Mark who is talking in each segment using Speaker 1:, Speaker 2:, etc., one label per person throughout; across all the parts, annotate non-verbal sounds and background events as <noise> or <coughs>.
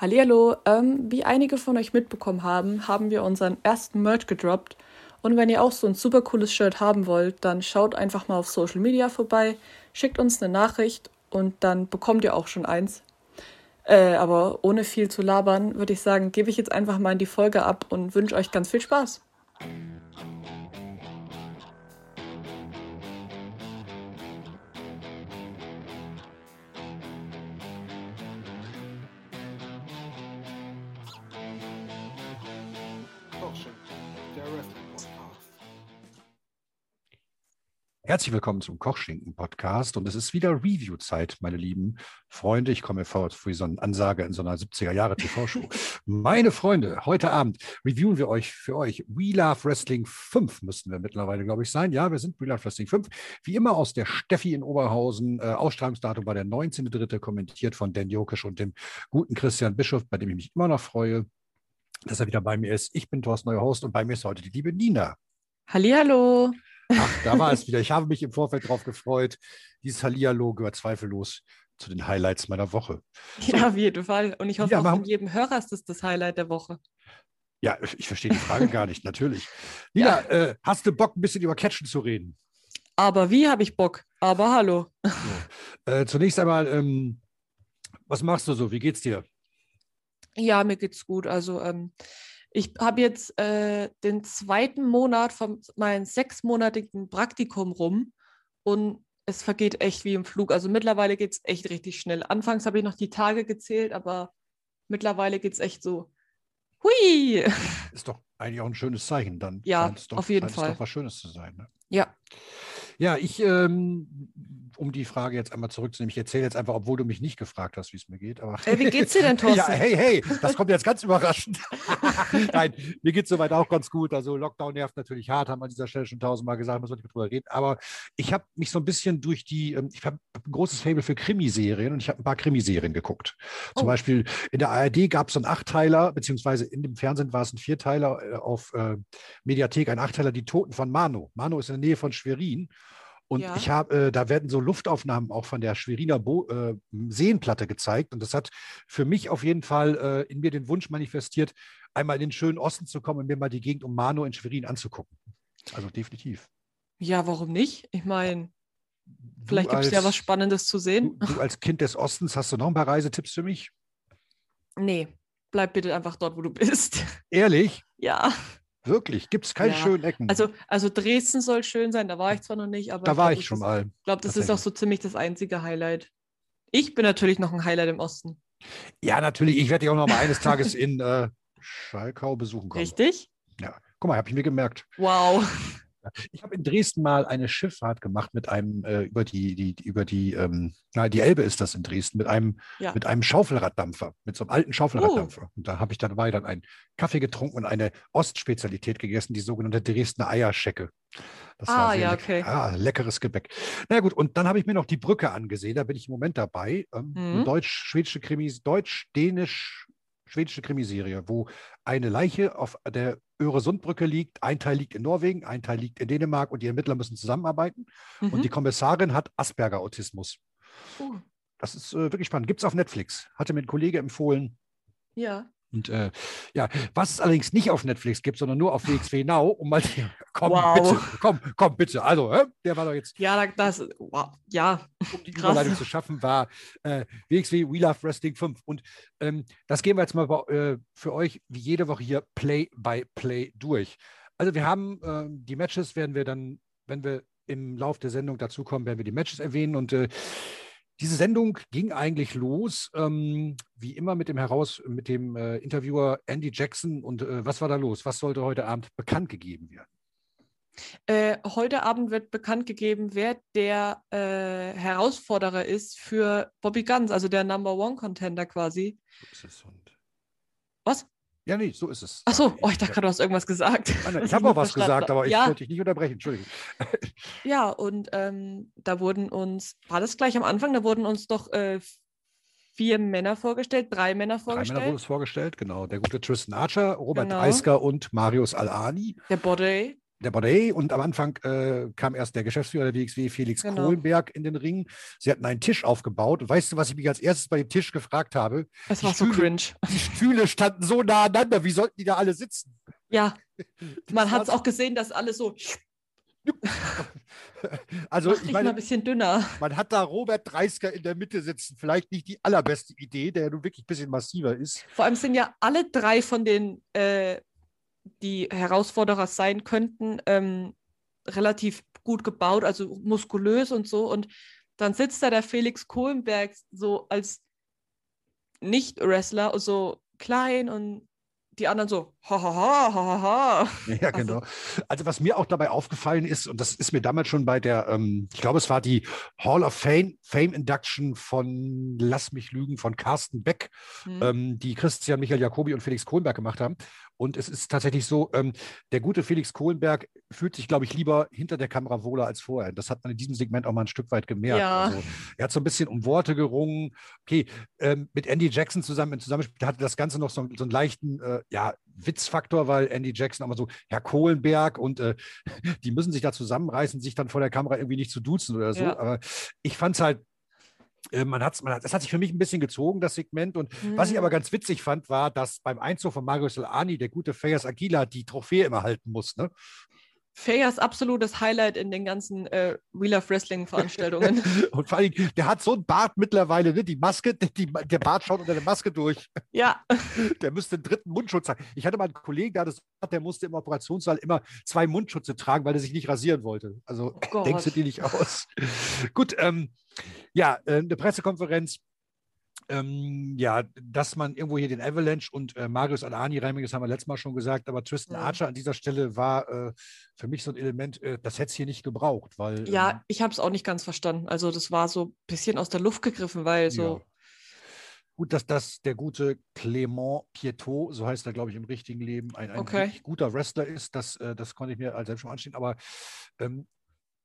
Speaker 1: Hallihallo, ähm, wie einige von euch mitbekommen haben, haben wir unseren ersten Merch gedroppt. Und wenn ihr auch so ein super cooles Shirt haben wollt, dann schaut einfach mal auf Social Media vorbei, schickt uns eine Nachricht und dann bekommt ihr auch schon eins. Äh, aber ohne viel zu labern, würde ich sagen, gebe ich jetzt einfach mal in die Folge ab und wünsche euch ganz viel Spaß.
Speaker 2: Herzlich willkommen zum Kochschinken-Podcast und es ist wieder Review-Zeit, meine lieben Freunde. Ich komme mir vor wie so eine Ansage in so einer 70er-Jahre-TV-Show. <laughs> meine Freunde, heute Abend reviewen wir euch für euch We Love Wrestling 5 müssten wir mittlerweile, glaube ich, sein. Ja, wir sind We Love Wrestling 5. Wie immer aus der Steffi in Oberhausen. Äh, Ausstrahlungsdatum war der 19.3. kommentiert von Dan Jokisch und dem guten Christian Bischof, bei dem ich mich immer noch freue, dass er wieder bei mir ist. Ich bin Thorsten, neuer Host und bei mir ist heute die liebe Nina.
Speaker 1: Hallihallo.
Speaker 2: Ach, da war es wieder. Ich habe mich im Vorfeld darauf gefreut. Dieses Hallihallo gehört zweifellos zu den Highlights meiner Woche.
Speaker 1: So. Ja, auf jeden Fall. Und ich hoffe, ja, auch von jedem Hörer ist das das Highlight der Woche.
Speaker 2: Ja, ich verstehe die Frage gar nicht, natürlich. <laughs> Nina, ja. äh, hast du Bock, ein bisschen über Catchen zu reden?
Speaker 1: Aber wie habe ich Bock? Aber hallo.
Speaker 2: So. Äh, zunächst einmal, ähm, was machst du so? Wie geht's dir?
Speaker 1: Ja, mir geht's gut. Also, ähm, ich habe jetzt äh, den zweiten Monat von meinem sechsmonatigen Praktikum rum und es vergeht echt wie im Flug. Also mittlerweile geht es echt richtig schnell. Anfangs habe ich noch die Tage gezählt, aber mittlerweile geht es echt so. Hui! <laughs>
Speaker 2: Ist doch eigentlich auch ein schönes Zeichen. Dann
Speaker 1: ja,
Speaker 2: doch,
Speaker 1: auf jeden Fall.
Speaker 2: Ist doch was Schönes zu sein. Ne?
Speaker 1: Ja.
Speaker 2: Ja, ich, ähm, um die Frage jetzt einmal zurückzunehmen, ich erzähle jetzt einfach, obwohl du mich nicht gefragt hast, wie es mir geht. Aber
Speaker 1: hey, wie geht's dir denn, <laughs> Thorsten?
Speaker 2: ja, hey, hey, das kommt jetzt ganz überraschend. <laughs> Nein, mir geht es soweit auch ganz gut. Also Lockdown nervt natürlich hart, haben wir an dieser Stelle schon tausendmal gesagt, muss man nicht drüber reden. Aber ich habe mich so ein bisschen durch die, ähm, ich habe ein großes Fable für Krimiserien und ich habe ein paar Krimiserien geguckt. Zum oh. Beispiel in der ARD gab es so einen Achtteiler, beziehungsweise in dem Fernsehen war es ein Vierteiler äh, auf äh, Mediathek, ein Achtteiler, Die Toten von Mano. Mano ist in der Nähe von Schwerin. Und ja. ich habe, äh, da werden so Luftaufnahmen auch von der Schweriner Bo äh, Seenplatte gezeigt. Und das hat für mich auf jeden Fall äh, in mir den Wunsch manifestiert, einmal in den schönen Osten zu kommen und mir mal die Gegend um Mano in Schwerin anzugucken. Also definitiv.
Speaker 1: Ja, warum nicht? Ich meine, vielleicht gibt es ja was Spannendes zu sehen.
Speaker 2: Du, du, als Kind des Ostens, hast du noch ein paar Reisetipps für mich?
Speaker 1: Nee, bleib bitte einfach dort, wo du bist.
Speaker 2: Ehrlich?
Speaker 1: Ja.
Speaker 2: Wirklich? Gibt es keine ja. schönen Ecken?
Speaker 1: Also, also Dresden soll schön sein, da war ich zwar noch nicht, aber.
Speaker 2: Da war ich, ich schon ist, mal.
Speaker 1: Ich glaube, das ist auch so ziemlich das einzige Highlight. Ich bin natürlich noch ein Highlight im Osten.
Speaker 2: Ja, natürlich. Ich werde dich auch noch mal eines Tages in äh, Schalkau besuchen kommen.
Speaker 1: Richtig?
Speaker 2: Ja. Guck mal, habe ich mir gemerkt.
Speaker 1: Wow.
Speaker 2: Ich habe in Dresden mal eine Schifffahrt gemacht mit einem äh, über die, die, über die, ähm, na, die Elbe ist das in Dresden, mit einem, ja. mit einem Schaufelraddampfer, mit so einem alten Schaufelraddampfer. Oh. Und da habe ich dabei dann einen Kaffee getrunken und eine Ostspezialität gegessen, die sogenannte Dresdner Eierschecke.
Speaker 1: Das ah, war ja, okay.
Speaker 2: Ah, leckeres Gebäck. Na gut, und dann habe ich mir noch die Brücke angesehen, da bin ich im Moment dabei. Ähm, mhm. Deutsch-schwedische Krimis, deutsch-dänisch schwedische Krimiserie, wo eine Leiche auf der Öresundbrücke liegt. Ein Teil liegt in Norwegen, ein Teil liegt in Dänemark und die Ermittler müssen zusammenarbeiten. Mhm. Und die Kommissarin hat Asperger-Autismus. Uh. Das ist äh, wirklich spannend. Gibt es auf Netflix. Hatte mir ein Kollege empfohlen.
Speaker 1: Ja.
Speaker 2: Und äh, ja, was es allerdings nicht auf Netflix gibt, sondern nur auf WXW Now, um mal, <laughs> komm,
Speaker 1: wow.
Speaker 2: bitte, komm, komm, bitte. Also, äh, der war doch jetzt.
Speaker 1: Ja, das, wow, ja.
Speaker 2: Um die Überleitung zu schaffen, war äh, WXW We Love Wrestling 5. Und ähm, das gehen wir jetzt mal äh, für euch wie jede Woche hier Play by Play durch. Also, wir haben ähm, die Matches, werden wir dann, wenn wir im Lauf der Sendung dazukommen, werden wir die Matches erwähnen und äh, diese Sendung ging eigentlich los, ähm, wie immer mit dem Heraus, mit dem äh, Interviewer Andy Jackson. Und äh, was war da los? Was sollte heute Abend bekannt gegeben werden?
Speaker 1: Äh, heute Abend wird bekannt gegeben, wer der äh, Herausforderer ist für Bobby Guns, also der Number One Contender quasi. Was?
Speaker 2: Ja, nee, so ist es.
Speaker 1: Ach so, oh, ich dachte gerade, du hast irgendwas gesagt.
Speaker 2: Nein, <laughs> ich habe auch was gesagt, aber ich ja. wollte dich nicht unterbrechen, Entschuldigung. <laughs>
Speaker 1: Ja, und ähm, da wurden uns, war das gleich am Anfang, da wurden uns doch äh, vier Männer vorgestellt, drei Männer vorgestellt. Drei Männer
Speaker 2: wurden es vorgestellt, genau. Der gute Tristan Archer, Robert genau. Eisker und Marius Alani.
Speaker 1: Der Bode.
Speaker 2: Der Bordet und am Anfang äh, kam erst der Geschäftsführer der WXW, Felix
Speaker 1: Genau.
Speaker 2: Kohlenberg, in den Ring. Sie hatten einen Tisch aufgebaut. Und weißt du, was ich mich als erstes bei dem Tisch gefragt habe?
Speaker 1: Es war so
Speaker 2: Stühle-
Speaker 1: cringe.
Speaker 2: Die Stühle standen so nah aneinander. Wie sollten die da alle sitzen?
Speaker 1: Ja, <laughs> man hat es
Speaker 2: so-
Speaker 1: auch gesehen, dass alles so <laughs>
Speaker 2: Also,
Speaker 1: mach
Speaker 2: ich meine,
Speaker 1: ein bisschen dünner.
Speaker 2: man hat da Robert Dreisker in der Mitte sitzen. Vielleicht nicht die allerbeste Idee, der ja nun wirklich ein bisschen massiver ist.
Speaker 1: Vor allem sind ja alle drei von den, äh, die Herausforderer sein könnten, ähm, relativ gut gebaut, also muskulös und so. Und dann sitzt da der Felix Kohlenberg so als Nicht-Wrestler, so klein und die anderen so, ha ha ha ha ha.
Speaker 2: Ja, genau. Also was mir auch dabei aufgefallen ist, und das ist mir damals schon bei der, ähm, ich glaube, es war die Hall of Fame, Fame Induction von, lass mich lügen, von Carsten Beck,
Speaker 1: Hm.
Speaker 2: ähm, die Christian Michael Jacobi und Felix Kohlenberg gemacht haben. Und es ist tatsächlich so, ähm, der gute Felix Kohlenberg fühlt sich, glaube ich, lieber hinter der Kamera wohler als vorher. Das hat man in diesem Segment auch mal ein Stück weit gemerkt.
Speaker 1: Ja.
Speaker 2: Also, er hat so ein bisschen um Worte gerungen. Okay, ähm, mit Andy Jackson zusammen im Zusammenspiel hatte das Ganze noch so, so einen leichten äh, ja, Witzfaktor, weil Andy Jackson auch mal so, Herr Kohlenberg und äh, <laughs> die müssen sich da zusammenreißen, sich dann vor der Kamera irgendwie nicht zu duzen oder so.
Speaker 1: Ja.
Speaker 2: Aber ich fand es halt, man hat's, man hat, das hat sich für mich ein bisschen gezogen, das Segment. Und was ich aber
Speaker 1: Hm.
Speaker 2: ganz witzig fand, war, dass beim Einzug von Mario Solani der gute Fayas Aguila die Trophäe immer halten muss. Ne?
Speaker 1: Fayas absolutes Highlight in den ganzen äh, Wheel of Wrestling Veranstaltungen. <laughs>
Speaker 2: Und vor allem, der hat so einen Bart mittlerweile, ne? die Maske, die, der Bart schaut unter der Maske durch.
Speaker 1: ja, <laughs>
Speaker 2: Der müsste einen dritten Mundschutz haben. Ich hatte mal einen Kollegen, der, hat das, der musste im Operationssaal immer zwei Mundschutze tragen, weil er sich nicht rasieren wollte. Also
Speaker 1: Oh
Speaker 2: denkst du dir nicht aus. <laughs> Gut, ähm, ja, äh, eine Pressekonferenz. Ähm, ja, dass man irgendwo hier den Avalanche und äh, Marius Alani das haben wir letztes Mal schon gesagt, aber Tristan
Speaker 1: Mhm.
Speaker 2: Archer an dieser Stelle war äh, für mich so ein Element, äh, das hätte es hier nicht gebraucht, weil ähm,
Speaker 1: ja, ich habe es auch nicht ganz verstanden. Also das war so ein bisschen aus der Luft gegriffen, weil so,
Speaker 2: Ja. Gut, dass das der gute Clément Pietot, so heißt er, glaube ich, im richtigen Leben, ein, ein
Speaker 1: Okay.
Speaker 2: guter Wrestler ist. Das, äh, das konnte ich mir als selbst schon anstehen. Aber ähm,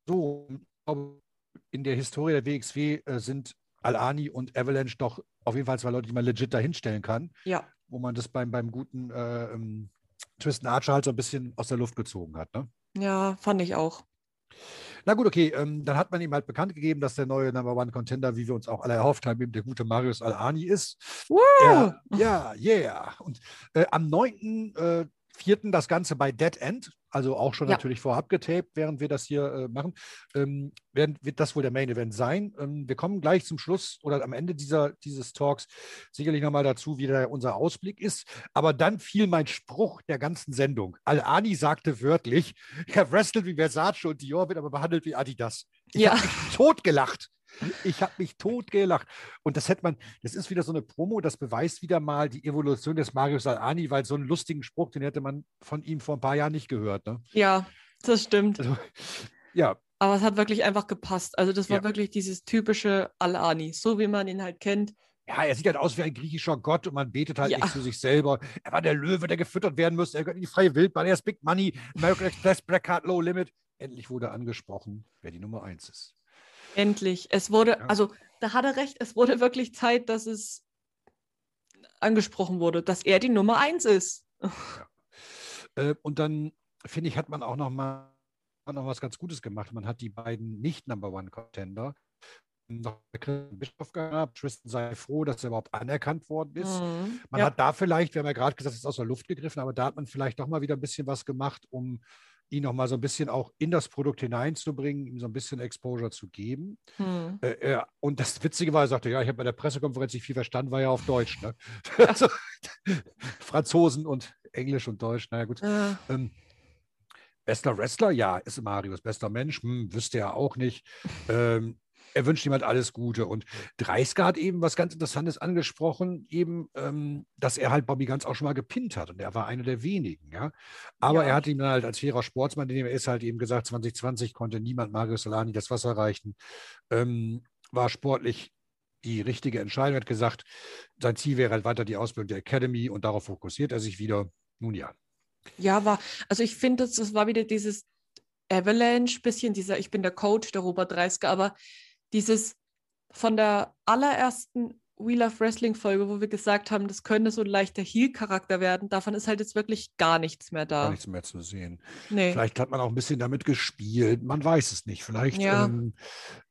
Speaker 2: so, in der Historie der WXW äh, sind Alani und Avalanche doch auf jeden Fall zwei Leute, die man legit dahinstellen kann,
Speaker 1: ja,
Speaker 2: wo man das beim, beim guten äh, ähm, Tristan Archer halt so ein bisschen aus der Luft gezogen hat. Ne?
Speaker 1: ja, fand ich auch.
Speaker 2: Na gut, okay, ähm, dann hat man ihm halt bekannt gegeben, dass der neue Number One Contender, wie wir uns auch alle erhofft haben, eben der gute Marius Alani ist.
Speaker 1: Woo!
Speaker 2: Ja, ja, yeah. Und äh, am 9. Äh, 4. das Ganze bei Dead End, also auch schon
Speaker 1: Ja.
Speaker 2: natürlich vorab getaped, während wir das hier äh, machen, ähm, werden, wird das wohl der Main Event sein. Ähm, wir kommen gleich zum Schluss oder am Ende dieser, dieses Talks sicherlich nochmal dazu, wie der, unser Ausblick ist. Aber dann fiel mein Spruch der ganzen Sendung. Al-Ani sagte wörtlich, er wrestelt wie Versace und Dior, wird aber behandelt wie Adidas. Ich
Speaker 1: Ja.
Speaker 2: habe totgelacht. Ich habe mich totgelacht. Und das hätte man, das ist wieder so eine Promo, das beweist wieder mal die Evolution des Marius Al-Ani, weil so einen lustigen Spruch, den hätte man von ihm vor ein paar Jahren nicht gehört. Ne?
Speaker 1: Ja, das stimmt.
Speaker 2: Also, ja,
Speaker 1: Aber es hat wirklich einfach gepasst. Also das war
Speaker 2: Ja.
Speaker 1: wirklich dieses typische Al-Ani, so wie man ihn halt kennt.
Speaker 2: ja, er sieht halt aus wie ein griechischer Gott und man betet halt
Speaker 1: Ja.
Speaker 2: nicht zu sich selber. Er war der Löwe, der gefüttert werden müsste. Er gehört in die freie Wildbahn. Er ist Big Money, American Express, Black Card, Low Limit. Endlich wurde angesprochen, wer die Nummer eins ist.
Speaker 1: Endlich. Es wurde,
Speaker 2: Ja.
Speaker 1: also da hat er recht, es wurde wirklich Zeit, dass es angesprochen wurde, dass er die Nummer eins ist.
Speaker 2: Äh, und dann, finde ich, hat man auch noch mal noch was ganz Gutes gemacht. Man hat die beiden Nicht-Number-One-Contender noch Christian Bischof gehabt. Tristan sei froh, dass er überhaupt anerkannt worden ist.
Speaker 1: Mhm.
Speaker 2: Man
Speaker 1: ja.
Speaker 2: hat da vielleicht, wir haben ja gerade gesagt, es ist aus der Luft gegriffen, aber da hat man vielleicht doch mal wieder ein bisschen was gemacht, um ihn noch mal so ein bisschen auch in das Produkt hineinzubringen, ihm so ein bisschen Exposure zu geben.
Speaker 1: Hm.
Speaker 2: Äh, äh, und das Witzige war, er sagte, ja, ich habe bei der Pressekonferenz nicht viel verstanden, war ja auf Deutsch. Ne? <laughs> also, <laughs> Franzosen und Englisch und Deutsch, naja gut.
Speaker 1: Äh,
Speaker 2: Ähm, bester Wrestler, ja, ist Marius. Bester Mensch, hm, wüsste er auch nicht. Ähm, er wünscht ihm halt alles Gute. Und Dreisker hat eben was ganz Interessantes angesprochen, eben, ähm, dass er halt Bobby Ganz auch schon mal gepinnt hat. Und er war einer der wenigen, ja. Aber
Speaker 1: Ja.
Speaker 2: er hat ihm dann halt als fairer Sportsmann, den er ist, halt eben gesagt, 2020 konnte niemand Marius Solani das Wasser reichen. Ähm, war sportlich die richtige Entscheidung. Er hat gesagt, sein Ziel wäre halt weiter die Ausbildung der Academy und darauf fokussiert er sich wieder. Nun ja.
Speaker 1: ja, war, also ich finde, das, das war wieder dieses Avalanche, bisschen dieser, ich bin der Coach, der Robert Dreisker, aber dieses von der allerersten We Love Wrestling Folge, wo wir gesagt haben, das könnte so ein leichter Heel-Charakter werden. Davon ist halt jetzt wirklich gar nichts mehr da.
Speaker 2: Gar nichts mehr zu sehen.
Speaker 1: Nee.
Speaker 2: Vielleicht hat man auch ein bisschen damit gespielt. Man weiß es nicht. Vielleicht
Speaker 1: Ja.
Speaker 2: ähm,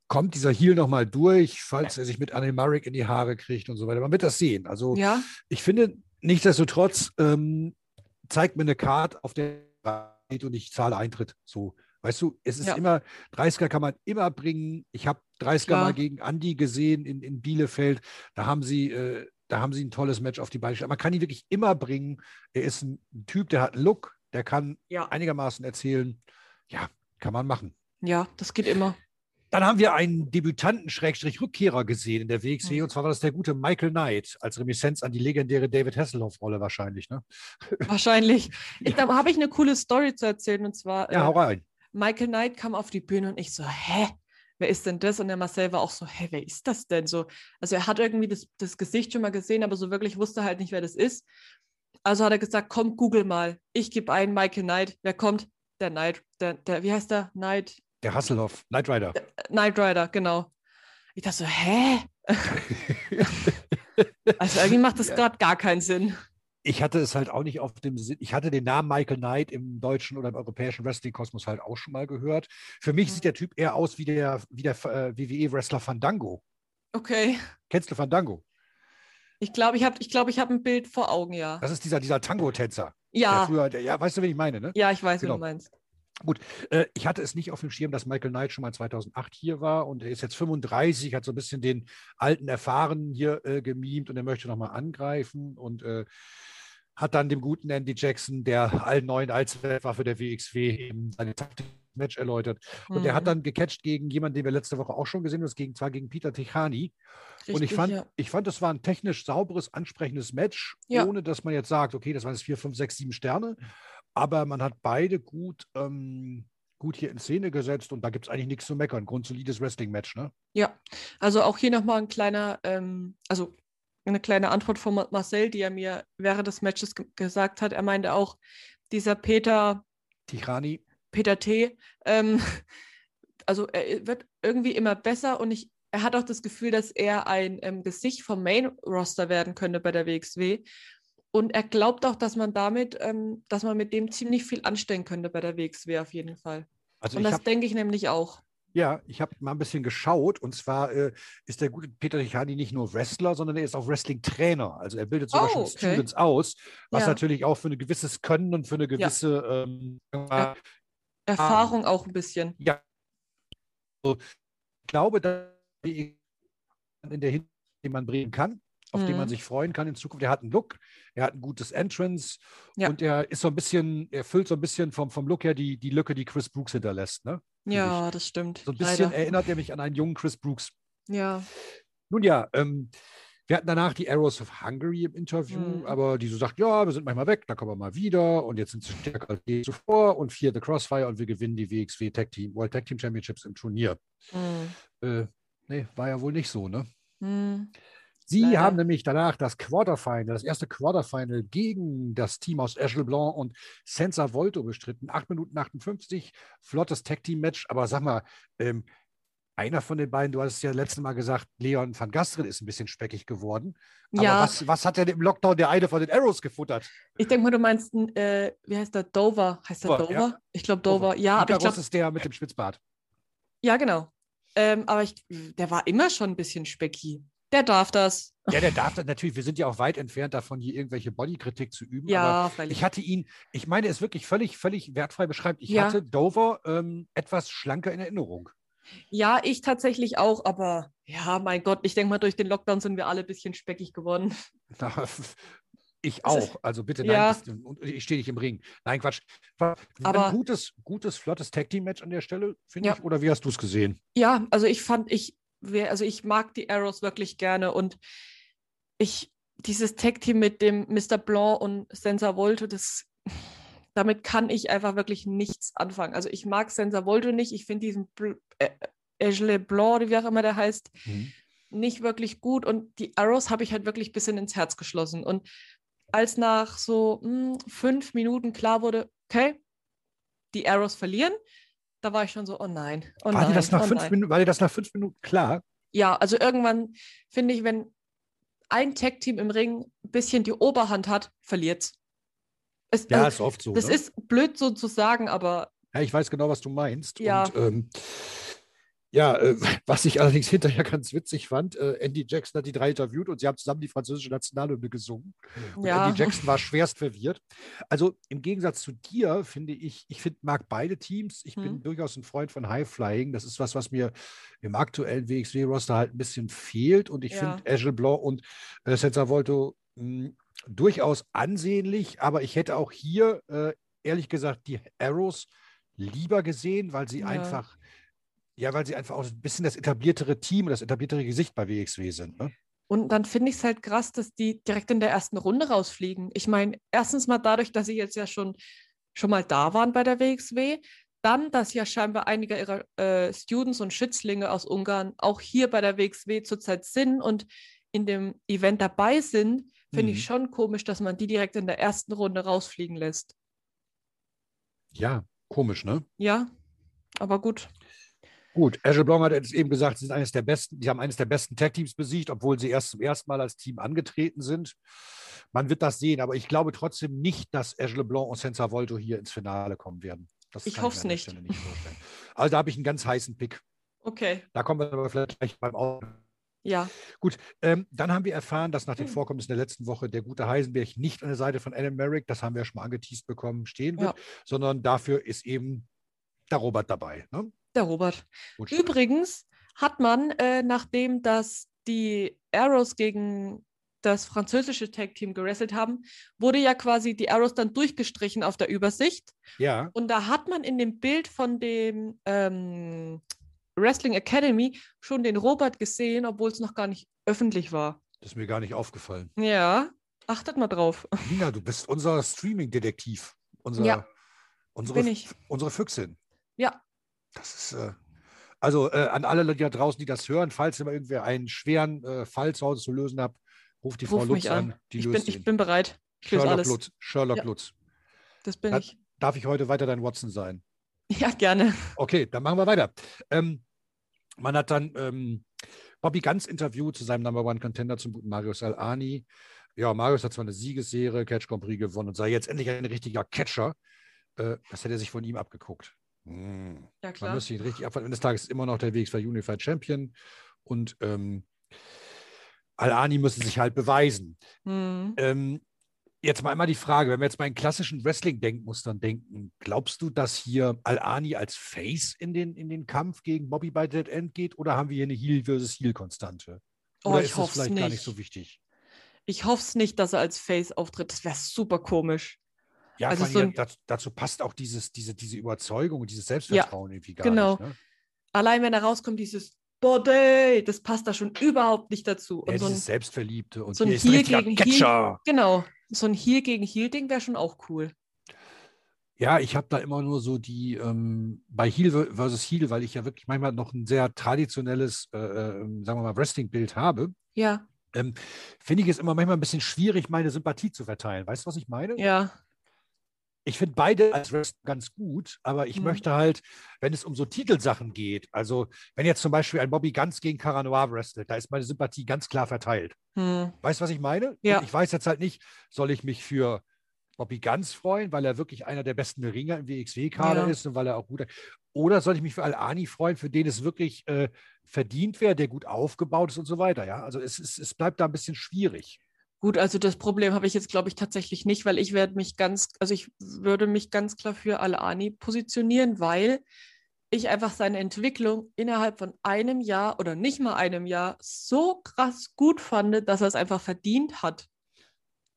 Speaker 2: kommt dieser Heel nochmal durch, falls er sich mit Anne Marek in die Haare kriegt und so weiter. Man wird das sehen. Also
Speaker 1: Ja,
Speaker 2: ich finde, nichtsdestotrotz ähm, zeigt mir eine Card, auf der steht und ich zahle Eintritt. So, weißt du, es ist
Speaker 1: Ja.
Speaker 2: immer, 30er kann man immer bringen. Ich habe 30er
Speaker 1: Klar.
Speaker 2: mal gegen Andi gesehen in, in Bielefeld. Da haben sie, äh, da haben sie ein tolles Match auf die Beine gestellt. Man kann ihn wirklich immer bringen. Er ist ein Typ, der hat einen Look, der kann
Speaker 1: ja,
Speaker 2: einigermaßen erzählen. Ja, kann man machen.
Speaker 1: ja, das geht immer.
Speaker 2: Dann haben wir einen Debütanten-Rückkehrer gesehen in der WXW,
Speaker 1: Hm.
Speaker 2: und zwar war das der gute Michael Knight, als Reminiszenz an die legendäre David Hasselhoff-Rolle wahrscheinlich. Ne?
Speaker 1: Wahrscheinlich. <laughs> Ich, da habe ich eine coole Story zu erzählen und zwar
Speaker 2: Ja,
Speaker 1: äh,
Speaker 2: hau rein.
Speaker 1: Michael Knight kam auf die Bühne und ich so, hä? Wer ist denn das? Und der Marcel war auch so, hä, wer ist das denn so? Also er hat irgendwie das, das Gesicht schon mal gesehen, aber so wirklich wusste halt nicht, wer das ist. Also hat er gesagt, komm, google mal. Ich gebe ein Michael Knight. Wer kommt? Der Knight, der, der, wie heißt der? Knight,
Speaker 2: Der Hasselhoff, Knight Rider.
Speaker 1: äh, Knight Rider, genau. Ich dachte so, hä? <laughs> <laughs> also irgendwie macht das
Speaker 2: Ja.
Speaker 1: gerade gar keinen Sinn.
Speaker 2: Ich hatte es halt auch nicht auf dem Sinn. Ich hatte den Namen Michael Knight im deutschen oder im europäischen Wrestling-Kosmos halt auch schon mal gehört. Für mich
Speaker 1: Mhm.
Speaker 2: sieht der Typ eher aus wie der, wie der äh, WWE-Wrestler Fandango.
Speaker 1: Okay.
Speaker 2: Kennst du Fandango?
Speaker 1: Ich glaube, ich habe ich glaub, ich hab ein Bild vor Augen, ja.
Speaker 2: Das ist dieser, dieser Tango-Tänzer. Der
Speaker 1: Ja,
Speaker 2: früher, der, ja, weißt du, wen ich meine, ne?
Speaker 1: ja, ich weiß,
Speaker 2: Genau.
Speaker 1: wie du meinst.
Speaker 2: Äh, ich hatte es nicht auf dem Schirm, dass Michael Knight schon mal 2008 hier war und er ist jetzt 35, hat so ein bisschen den alten Erfahrenen hier äh, gemimt und er möchte nochmal angreifen und äh, hat dann dem guten Andy Jackson, der allen neuen Allzweckwaffe der WXW, eben seine Taktik Match erläutert. Und er hat
Speaker 1: Mhm.
Speaker 2: dann gecatcht gegen jemanden, den wir letzte Woche auch schon gesehen haben, das gegen, zwar gegen Peter Tichani. und ich
Speaker 1: Richtig,
Speaker 2: fand,
Speaker 1: ja.
Speaker 2: ich fand, das war ein technisch sauberes, ansprechendes Match,
Speaker 1: Ja.
Speaker 2: ohne dass man jetzt sagt, okay, das waren jetzt vier, fünf, sechs, sieben Sterne. Aber man hat beide gut, ähm, gut hier in Szene gesetzt und da gibt es eigentlich nichts zu meckern. Grundsolides Wrestling-Match, ne?
Speaker 1: Ja, also auch hier nochmal ein kleiner, ähm, also eine kleine Antwort von Ma- Marcel, die er mir während des Matches ge gesagt hat. Er meinte auch, dieser Peter,
Speaker 2: Tichani,
Speaker 1: Peter T., ähm, <laughs> also er wird irgendwie immer besser und ich, er hat auch das Gefühl, dass er ein ähm, Gesicht vom Main-Roster werden könnte bei der WXW. Und er glaubt auch, dass man damit, ähm, dass man mit dem ziemlich viel anstellen könnte bei der WXW auf jeden Fall.
Speaker 2: also
Speaker 1: Und das denke ich nämlich auch.
Speaker 2: ja, ich habe mal ein bisschen geschaut und zwar äh, ist der gute Peter Tichani nicht nur Wrestler, sondern er ist auch Wrestling-Trainer. Also er bildet sogar
Speaker 1: Oh,
Speaker 2: schon
Speaker 1: okay.
Speaker 2: Students aus, was
Speaker 1: Ja.
Speaker 2: natürlich auch für ein gewisses Können und für eine gewisse ähm,
Speaker 1: Ja. Erfahrung auch ein bisschen.
Speaker 2: Ja. So, ich glaube, dass die in der Hinsicht, den man bringen kann, auf den man
Speaker 1: Mhm.
Speaker 2: sich freuen kann in Zukunft. Er hat einen Look, er hat ein gutes Entrance
Speaker 1: Ja.
Speaker 2: und er ist so ein bisschen, er füllt so ein bisschen vom, vom Look her die, die Lücke, die Chris Brooks hinterlässt. Ne?
Speaker 1: Ja, das stimmt.
Speaker 2: So ein bisschen
Speaker 1: Leider.
Speaker 2: erinnert er mich an einen jungen Chris Brooks.
Speaker 1: Ja,
Speaker 2: Nun ja, ähm, wir hatten danach die Arrows of Hungary im Interview,
Speaker 1: Mhm.
Speaker 2: aber die so sagt, ja, wir sind manchmal weg, dann kommen wir mal wieder und jetzt sind sie stärker als je zuvor und vier The Crossfire und wir gewinnen die WXW Tag Team, World Tag Team Championships im Turnier.
Speaker 1: hm.
Speaker 2: Äh, nee, war ja wohl nicht so, ne?
Speaker 1: Hm.
Speaker 2: Sie
Speaker 1: Leider.
Speaker 2: haben nämlich danach das Quarterfinal, das erste Quarterfinal gegen das Team aus Echel Blanc und Senza Volto bestritten. 8 Minuten 58, flottes Tag-Team-Match. Aber sag mal, ähm, einer von den beiden, du hast es ja letztes Mal gesagt, Leon van Gastrin ist ein bisschen speckig geworden. Aber
Speaker 1: Ja.
Speaker 2: was, was hat denn im Lockdown der eine von den Arrows gefuttert?
Speaker 1: Ich denke mal, du meinst, äh, wie heißt der? Dover. Heißt der
Speaker 2: Dover,
Speaker 1: Dover?
Speaker 2: ja.
Speaker 1: Ich glaube Dover. Ja, aber ich glaube,
Speaker 2: ist der mit dem Spitzbart.
Speaker 1: ja, genau. Ähm, aber ich, der war immer schon ein bisschen specky. Der darf das.
Speaker 2: Ja, der darf das natürlich. Wir sind ja auch weit entfernt davon, hier irgendwelche Bodykritik zu üben. aber
Speaker 1: Ja, freilich.
Speaker 2: Ich hatte ihn, ich meine, es wirklich völlig, völlig wertfrei beschreibt. Ich
Speaker 1: Ja.
Speaker 2: hatte Dover ähm, etwas schlanker in Erinnerung.
Speaker 1: Ja, ich tatsächlich auch, aber ja, mein Gott, ich denke mal, durch den Lockdown sind wir alle ein bisschen speckig geworden. <laughs> <laughs>
Speaker 2: Ich
Speaker 1: ist-
Speaker 2: auch. Also bitte,
Speaker 1: Ja.
Speaker 2: nein, das, und ich stehe nicht im Ring. Nein, Quatsch. War
Speaker 1: Aber-
Speaker 2: ein gutes, gutes, flottes Tag-Team-Match an der Stelle, finde
Speaker 1: Ja.
Speaker 2: ich. Oder wie hast du es gesehen?
Speaker 1: Ja, also ich fand, ich, also ich mag die Arrows wirklich gerne und ich, dieses Tag-Team mit dem Mr. Blanc und Senza Volto, das, damit kann ich einfach wirklich nichts anfangen. Also ich mag Senza Volto nicht, ich finde diesen Bl äh, Aigle Blanc, oder wie auch immer der heißt, nicht wirklich gut und die Arrows habe ich halt wirklich ein bisschen ins Herz geschlossen. Und als nach so mh, fünf Minuten klar wurde, okay, die Arrows verlieren, da war ich schon so, oh nein, oh
Speaker 2: war,
Speaker 1: nein,
Speaker 2: dir das nach
Speaker 1: oh
Speaker 2: fünf
Speaker 1: nein.
Speaker 2: Minuten, war dir das nach fünf Minuten klar?
Speaker 1: Ja, also irgendwann finde ich, wenn ein Tag-Team im Ring ein bisschen die Oberhand hat, verliert's. Es,
Speaker 2: Ja,
Speaker 1: also,
Speaker 2: ist oft so.
Speaker 1: das
Speaker 2: ne?
Speaker 1: ist blöd so zu sagen, aber
Speaker 2: Ja, ich weiß genau, was du meinst.
Speaker 1: Ja.
Speaker 2: Und ähm, ja, äh, <laughs> was ich allerdings hinterher ganz witzig fand, äh, Andy Jackson hat die drei interviewt und sie haben zusammen die französische Nationalhymne gesungen. Und
Speaker 1: ja.
Speaker 2: Andy <laughs> Jackson war schwerst verwirrt. Also im Gegensatz zu dir finde ich, ich find, mag beide Teams. Ich bin
Speaker 1: Hm.
Speaker 2: durchaus ein Freund von High Flying. Das ist was, was mir im aktuellen WXW-Roster halt ein bisschen fehlt. Und ich
Speaker 1: Ja.
Speaker 2: finde Agile Blanc und äh, Senza Volto mh, durchaus ansehnlich. Aber ich hätte auch hier, äh, ehrlich gesagt, die Arrows lieber gesehen, weil sie
Speaker 1: Ja.
Speaker 2: einfach, ja, weil sie einfach auch ein bisschen das etabliertere Team und das etabliertere Gesicht bei WXW sind. Ne?
Speaker 1: Und dann finde ich es halt krass, dass die direkt in der ersten Runde rausfliegen. Ich meine, erstens mal dadurch, dass sie jetzt ja schon, schon mal da waren bei der WXW. Dann, dass ja scheinbar einige ihrer äh, Students und Schützlinge aus Ungarn auch hier bei der WXW zurzeit sind und in dem Event dabei sind, finde
Speaker 2: Mhm.
Speaker 1: ich schon komisch, dass man die direkt in der ersten Runde rausfliegen lässt.
Speaker 2: Ja, komisch, ne?
Speaker 1: Ja, aber gut.
Speaker 2: Gut, Azure Blanc hat jetzt eben gesagt, sie sind eines der besten, die haben eines der besten Tag-Teams besiegt, obwohl sie erst zum ersten Mal als Team angetreten sind. Man wird das sehen, aber ich glaube trotzdem nicht, dass Azure Leblanc und Senza Volto hier ins Finale kommen werden. Das
Speaker 1: Ich
Speaker 2: an der
Speaker 1: nicht.
Speaker 2: Nicht vorstellen. Also da habe ich einen ganz heißen Pick.
Speaker 1: Okay,
Speaker 2: Da kommen wir aber vielleicht gleich beim Au
Speaker 1: ja.
Speaker 2: Gut, ähm, dann haben wir erfahren, dass nach den
Speaker 1: Mhm.
Speaker 2: Vorkommnissen der letzten Woche der gute Heisenberg nicht an der Seite von Adam Merrick, das haben wir ja schon mal angeteased bekommen, stehen wird, sondern dafür ist eben der Robert dabei. Ne?
Speaker 1: Der Robert.
Speaker 2: Gut.
Speaker 1: Übrigens hat man, äh, nachdem das die Arrows gegen das französische Tag-Team gerasselt haben, wurde ja quasi die Arrows dann durchgestrichen auf der Übersicht.
Speaker 2: Ja,
Speaker 1: Und da hat man in dem Bild von dem ähm, Wrestling Academy schon den Robert gesehen, obwohl es noch gar nicht öffentlich war.
Speaker 2: das ist mir gar nicht aufgefallen.
Speaker 1: Ja, achtet mal drauf. <laughs>
Speaker 2: Nina, du bist unser Streaming-Detektiv. Unser,
Speaker 1: Ja,
Speaker 2: unsere,
Speaker 1: bin ich.
Speaker 2: unsere Füchsin.
Speaker 1: Ja,
Speaker 2: Das ist, äh, also äh, an alle Leute da draußen, die das hören, falls ihr mal irgendwer einen schweren äh, Fall zu Hause zu lösen habt, ruft die Frau
Speaker 1: ruf
Speaker 2: Lutz
Speaker 1: mich
Speaker 2: an.
Speaker 1: an.
Speaker 2: Die
Speaker 1: Ich
Speaker 2: löst
Speaker 1: bin,
Speaker 2: ihn.
Speaker 1: ich bin bereit. Ich
Speaker 2: Sherlock. Lutz. Sherlock
Speaker 1: Ja.
Speaker 2: Lutz.
Speaker 1: Das bin
Speaker 2: Hat-
Speaker 1: ich.
Speaker 2: Darf ich heute weiter dein Watson sein?
Speaker 1: Ja, gerne.
Speaker 2: Okay, dann machen wir weiter. Ähm, man hat dann ähm, Bobby Ganz interviewt zu seinem Number One Contender zum guten Marius Al-Ani. Ja, Marius hat zwar eine Siegesserie, Catch Grand Prix gewonnen und sei jetzt endlich ein richtiger Catcher. Äh, das hätte er sich von ihm abgeguckt. Hm.
Speaker 1: Ja,
Speaker 2: Man
Speaker 1: klar.
Speaker 2: müsste ihn richtig abwarten. Eines Tages ist immer noch der WXW Unified Champion und ähm, Al-Ani müsste sich halt beweisen.
Speaker 1: Hm.
Speaker 2: Ähm, jetzt mal einmal die Frage, wenn wir jetzt mal in klassischen Wrestling-Denkmustern denken, glaubst du, dass hier Al-Ani als Face in den, in den Kampf gegen Bobby bei Dead End geht oder haben wir hier eine Heel versus Heel-Konstante?
Speaker 1: Oh,
Speaker 2: Oder
Speaker 1: ich
Speaker 2: ist das vielleicht gar nicht
Speaker 1: nicht.
Speaker 2: so wichtig?
Speaker 1: Ich hoffe es nicht, dass er als Face auftritt. Das wäre super komisch.
Speaker 2: Ja,
Speaker 1: Also so ein-
Speaker 2: dazu, dazu passt auch dieses, diese, diese Überzeugung und dieses Selbstvertrauen irgendwie gar
Speaker 1: genau.
Speaker 2: nicht. Ne?
Speaker 1: Allein wenn er rauskommt, dieses Body, das passt da schon überhaupt nicht dazu. Und
Speaker 2: Ja,
Speaker 1: so ein,
Speaker 2: dieses Selbstverliebte und
Speaker 1: so ein Heel gegen
Speaker 2: Catcher.
Speaker 1: genau, so ein Heel gegen Heel-Ding wäre schon auch cool.
Speaker 2: Ja, ich habe da immer nur so die, ähm, bei Heel ver- versus Heel, weil ich ja wirklich manchmal noch ein sehr traditionelles, äh, äh, sagen wir mal, Wrestling-Bild habe,
Speaker 1: Ja,
Speaker 2: ähm, finde ich es immer manchmal ein bisschen schwierig, meine Sympathie zu verteilen. Weißt du, was ich meine?
Speaker 1: ja,
Speaker 2: Ich finde beide als Wrestler ganz gut, aber ich
Speaker 1: Mhm.
Speaker 2: möchte halt, wenn es um so Titelsachen geht, also wenn jetzt zum Beispiel ein Bobby Ganz gegen Caranoir wrestelt, da ist meine Sympathie ganz klar verteilt.
Speaker 1: hm.
Speaker 2: Weißt du, was ich meine?
Speaker 1: Ja.
Speaker 2: Ich weiß jetzt halt nicht, soll ich mich für Bobby Ganz freuen, weil er wirklich einer der besten Ringer im WXW-Kader
Speaker 1: Ja.
Speaker 2: ist und weil er auch gut. Oder soll ich mich für Al-Ani freuen, für den es wirklich äh, verdient wäre, der gut aufgebaut ist und so weiter? Ja, also es, es, es bleibt da ein bisschen schwierig.
Speaker 1: Gut, also das Problem habe ich jetzt, glaube ich, tatsächlich nicht, weil ich werde mich ganz, also ich würde mich ganz klar für Al-Ani positionieren, weil ich einfach seine Entwicklung innerhalb von einem Jahr oder nicht mal einem Jahr so krass gut fand, dass er es einfach verdient hat.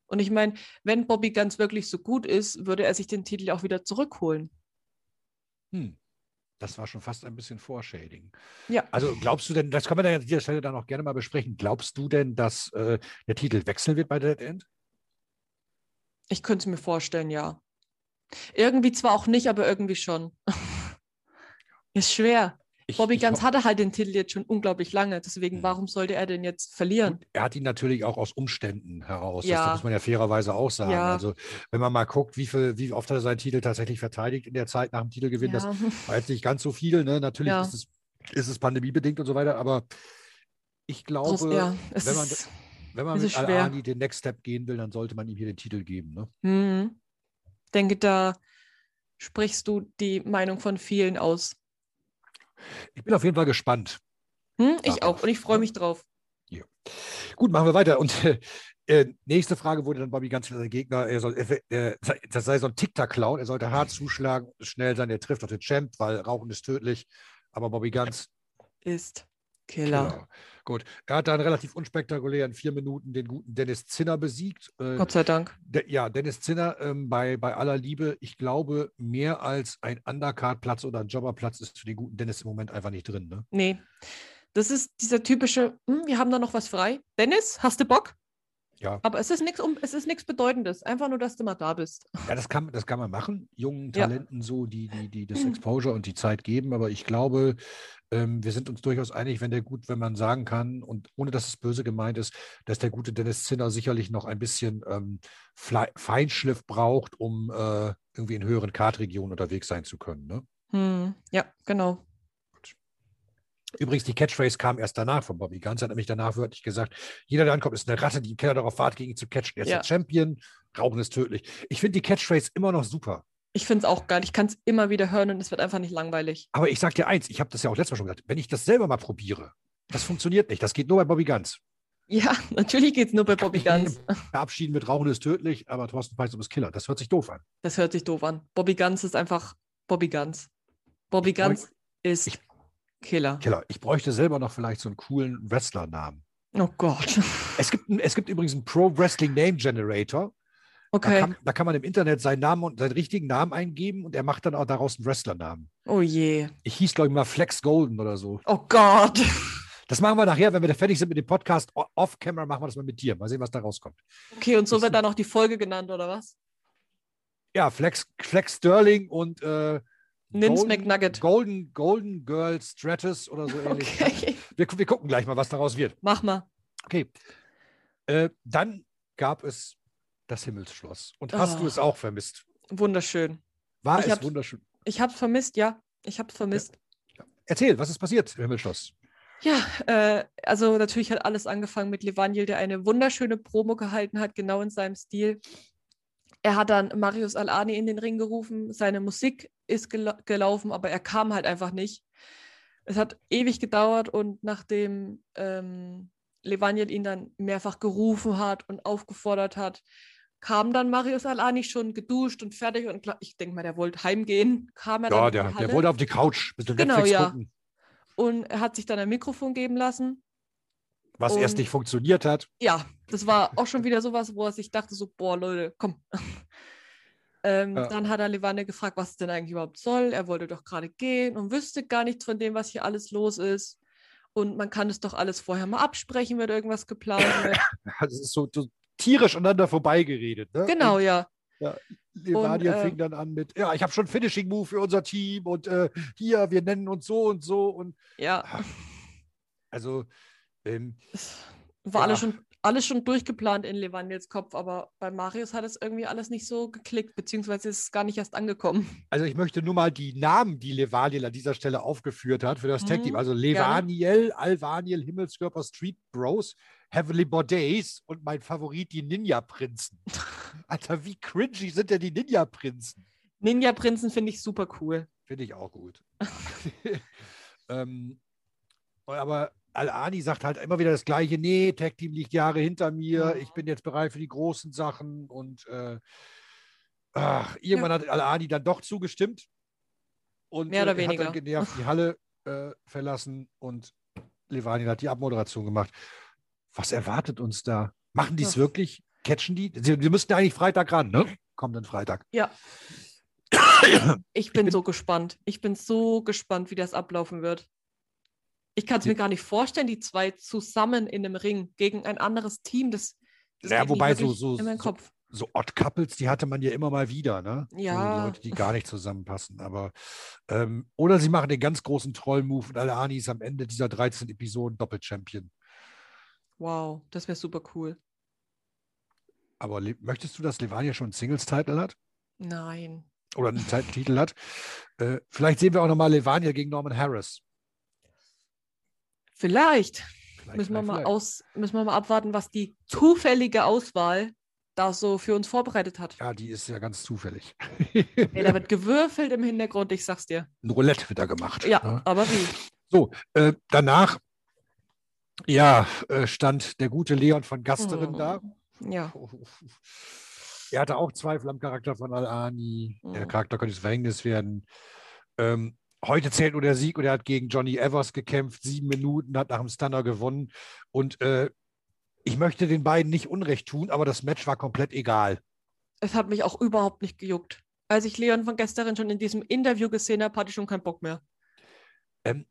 Speaker 1: Und ich meine, wenn Bobby ganz wirklich so gut ist, würde er sich den Titel auch wieder zurückholen.
Speaker 2: Hm. Das war schon fast ein bisschen Foreshading.
Speaker 1: Ja.
Speaker 2: Also glaubst du denn, das kann man dann an dieser Stelle dann auch gerne mal besprechen, glaubst du denn, dass äh, der Titel wechseln wird bei Dead End?
Speaker 1: Ich könnte es mir vorstellen, ja. Irgendwie zwar auch nicht, aber irgendwie schon. <laughs> Ist schwer.
Speaker 2: Ich,
Speaker 1: Bobby
Speaker 2: ich
Speaker 1: Ganz hatte halt den Titel jetzt schon unglaublich lange. Deswegen,
Speaker 2: Mhm.
Speaker 1: warum sollte er den jetzt verlieren?
Speaker 2: Er hat ihn natürlich auch aus Umständen heraus. Das,
Speaker 1: Ja.
Speaker 2: das muss man ja fairerweise auch sagen.
Speaker 1: Ja.
Speaker 2: Also, wenn man mal guckt, wie, viel, wie oft hat er seinen Titel tatsächlich verteidigt in der Zeit nach dem Titelgewinn, das
Speaker 1: Ja.
Speaker 2: war jetzt nicht ganz so viel. Ne? Natürlich
Speaker 1: Ja.
Speaker 2: ist, es, ist es pandemiebedingt und so weiter, aber ich glaube,
Speaker 1: Groß- ja,
Speaker 2: wenn man, Wenn man mit. Al-Ani den Next Step gehen will, dann sollte man ihm hier den Titel geben. Ne?
Speaker 1: Hm. Denke, da sprichst du die Meinung von vielen aus.
Speaker 2: Ich bin auf jeden Fall gespannt.
Speaker 1: Hm? Ich
Speaker 2: Darauf,
Speaker 1: auch und ich freue mich drauf.
Speaker 2: Gut, machen wir weiter. Und äh, äh, nächste Frage wurde dann Bobby ganz sein Gegner, er soll, äh, äh, das sei so ein Tic-Tac-Clown, er sollte hart zuschlagen, schnell sein, er trifft auf den Champ, weil Rauchen ist tödlich. Aber Bobby Ganz,
Speaker 1: Ist Killer.
Speaker 2: Killer. Gut, er hat dann relativ unspektakulär in vier Minuten den guten Dennis Zinner besiegt. Äh,
Speaker 1: Gott sei Dank.
Speaker 2: De, ja, Dennis Zinner, ähm, bei, bei aller Liebe, ich glaube, mehr als ein Undercard-Platz oder ein Jobberplatz ist für den guten Dennis im Moment einfach nicht drin. Ne?
Speaker 1: Nee. Das ist dieser typische, hm, wir haben da noch was frei. Dennis, hast du Bock?
Speaker 2: Ja.
Speaker 1: Aber es ist nichts um, es ist nichts Bedeutendes. Einfach nur, dass du mal da bist.
Speaker 2: Ja, das kann, das kann man machen, jungen
Speaker 1: Ja.
Speaker 2: Talenten so, die, die, die das Exposure und die Zeit geben. Aber ich glaube, ähm, wir sind uns durchaus einig, wenn der gut, wenn man sagen kann, und ohne dass es böse gemeint ist, dass der gute Dennis Zinner sicherlich noch ein bisschen ähm, Feinschliff braucht, um äh, irgendwie in höheren Kartregionen unterwegs sein zu können. Ne?
Speaker 1: Hm, ja, genau.
Speaker 2: Übrigens, die Catchphrase kam erst danach von Bobby Ganz. Er hat nämlich danach wörtlich gesagt, jeder, der ankommt, ist eine Ratte, die im Keller darauf wartet, gegen ihn zu catchen. Er ist
Speaker 1: Ja.
Speaker 2: der Champion, Rauchen ist tödlich. Ich finde die Catchphrase immer noch super.
Speaker 1: Ich finde es auch geil. Ich kann es immer wieder hören und es wird einfach nicht langweilig.
Speaker 2: Aber ich sage dir eins, ich habe das ja auch letztes Mal schon gesagt, wenn ich das selber mal probiere, das funktioniert nicht. Das geht nur bei Bobby Ganz.
Speaker 1: Ja, <laughs> natürlich geht es nur bei Bobby Guns.
Speaker 2: Verabschieden mit Rauchen ist tödlich, aber Thorsten Peißum ist Killer. Das hört sich doof an.
Speaker 1: Das hört sich doof an. Bobby Guns ist einfach Bobby Guns. Bobby Guns ist
Speaker 2: ich-
Speaker 1: Killer.
Speaker 2: Killer. Ich bräuchte selber noch vielleicht so einen coolen Wrestler-Namen.
Speaker 1: Oh Gott. <laughs>
Speaker 2: Es gibt, es gibt übrigens einen Pro Wrestling Name Generator. Da,
Speaker 1: Okay.
Speaker 2: kann, da kann man im Internet seinen Namen und seinen richtigen Namen eingeben und er macht dann auch daraus einen Wrestler-Namen.
Speaker 1: Oh je.
Speaker 2: Ich hieß, glaube ich, mal Flex Golden oder so.
Speaker 1: Oh Gott.
Speaker 2: Das machen wir nachher, wenn wir da fertig sind mit dem Podcast. Off-Camera machen wir das mal mit dir. Mal sehen, was da rauskommt.
Speaker 1: Okay, und so
Speaker 2: Das
Speaker 1: wird dann auch die Folge genannt, oder was?
Speaker 2: Ja, Flex, Flex Sterling und äh,
Speaker 1: Nins
Speaker 2: Golden,
Speaker 1: McNugget.
Speaker 2: Golden, Golden Girl Stratus oder so <laughs> ähnlich.
Speaker 1: Okay.
Speaker 2: Wir, wir gucken gleich mal, was daraus wird.
Speaker 1: Mach mal.
Speaker 2: Okay. Äh, dann gab es das Himmelsschloss. Und hast
Speaker 1: Oh.
Speaker 2: du es auch vermisst?
Speaker 1: Wunderschön.
Speaker 2: War
Speaker 1: Ich
Speaker 2: es wunderschön?
Speaker 1: Ich hab's vermisst, ja. Ich hab's vermisst.
Speaker 2: Erzähl, was ist passiert im Himmelsschloss?
Speaker 1: Ja, äh, also natürlich hat alles angefangen mit Levaniel, der eine wunderschöne Promo gehalten hat, genau in seinem Stil. Er hat dann Marius Alani in den Ring gerufen, seine Musik ist gela gelaufen, aber er kam halt einfach nicht. Es hat ewig gedauert und nachdem ähm, Levaniel ihn dann mehrfach gerufen hat und aufgefordert hat, kam dann Marius Alani schon geduscht und fertig und ich denke mal, der wollte heimgehen, kam er
Speaker 2: Ja, der, der wollte auf die Couch,
Speaker 1: Genau, ja.
Speaker 2: gucken,
Speaker 1: und er hat sich dann ein Mikrofon geben lassen
Speaker 2: was erst
Speaker 1: Und-
Speaker 2: nicht funktioniert hat.
Speaker 1: ja, das war auch schon wieder sowas, wo er sich dachte, so, boah, Leute, komm. Ähm,
Speaker 2: Ja.
Speaker 1: Dann hat er Levane gefragt, was es denn eigentlich überhaupt soll. Er wollte doch gerade gehen und wüsste gar nichts von dem, was hier alles los ist. Und man kann es doch alles vorher mal absprechen, wenn irgendwas geplant <laughs> wird.
Speaker 2: Es ist so, so tierisch aneinander vorbeigeredet. Ne?
Speaker 1: genau, ja.
Speaker 2: Levadia
Speaker 1: Und, äh,
Speaker 2: fing dann an mit, ja, ich habe schon Finishing Move für unser Team und äh, hier, wir nennen uns so und so. Und
Speaker 1: Ja,
Speaker 2: also, ähm,
Speaker 1: war
Speaker 2: Ja.
Speaker 1: alles, schon, alles schon durchgeplant in Levaniels Kopf, aber bei Marius hat es irgendwie alles nicht so geklickt, beziehungsweise ist es gar nicht erst angekommen.
Speaker 2: also ich möchte nur mal die Namen, die Levaniel an dieser Stelle aufgeführt hat für das.
Speaker 1: Mhm,
Speaker 2: Also Levaniel, Alvaniel, Himmelskörper, Street Bros, Heavenly Bordets und mein Favorit, die Ninja-Prinzen. <laughs> Alter, wie cringy sind denn die Ninja-Prinzen?
Speaker 1: Ninja-Prinzen finde ich super cool.
Speaker 2: Finde ich auch gut. <laughs> ähm, aber Al-Ani sagt halt immer wieder das Gleiche: Nee, Tag Team liegt Jahre hinter mir. Ich bin jetzt bereit für die großen Sachen. Und äh, ach, irgendwann hat Al-Ani dann doch zugestimmt. Und
Speaker 1: Mehr oder
Speaker 2: äh, hat
Speaker 1: weniger.
Speaker 2: dann genervt die Halle äh, verlassen und Levani hat die Abmoderation gemacht. Was erwartet uns da? Machen die es wirklich? Catchen die? Sie, sie müssten ja eigentlich Freitag ran, ne? Kommenden Freitag.
Speaker 1: Ja. <coughs> Ich bin,
Speaker 2: bin-
Speaker 1: so gespannt. Ich bin so gespannt, wie das ablaufen wird. Ich kann es mir gar nicht vorstellen, die zwei zusammen in einem Ring gegen ein anderes Team. Das, das
Speaker 2: Ja, wobei so- so- so-
Speaker 1: Kopf.
Speaker 2: so Odd Couples, die hatte man ja immer mal wieder, ne?
Speaker 1: Ja.
Speaker 2: So Leute, die gar nicht zusammenpassen. Aber ähm, oder sie machen den ganz großen Troll-Move und Alani ist am Ende dieser 13 Episoden Doppel-Champion.
Speaker 1: Wow, das wäre super cool.
Speaker 2: Aber möchtest du, dass Levania schon einen Singles-Title hat?
Speaker 1: Nein.
Speaker 2: Oder einen Ti- Titel hat? Äh, vielleicht sehen wir auch nochmal Levania gegen Norman Harris.
Speaker 1: Vielleicht. müssen wir, mal aus, müssen wir mal abwarten, was die zufällige Auswahl da so für uns vorbereitet hat.
Speaker 2: Ja, die ist ja ganz zufällig.
Speaker 1: Ey, da wird gewürfelt im Hintergrund, ich sag's dir.
Speaker 2: Ein Roulette wird da gemacht.
Speaker 1: Ja, ja. aber wie?
Speaker 2: So, äh, danach ja, äh, stand der gute Leon von Gasterin oh. da.
Speaker 1: Ja.
Speaker 2: Er hatte auch Zweifel am Charakter von Al-Ani. Oh. Der Charakter könnte das Verhängnis werden. Ähm, heute zählt nur der Sieg und er hat gegen Johnny Evers gekämpft, sieben Minuten, hat nach dem Stunner gewonnen. Und äh, ich möchte den beiden nicht Unrecht tun, aber das Match war komplett egal.
Speaker 1: Es hat mich auch überhaupt nicht gejuckt. Als ich Leon von gestern schon in diesem Interview gesehen habe, hatte ich schon keinen Bock mehr.
Speaker 2: Ähm,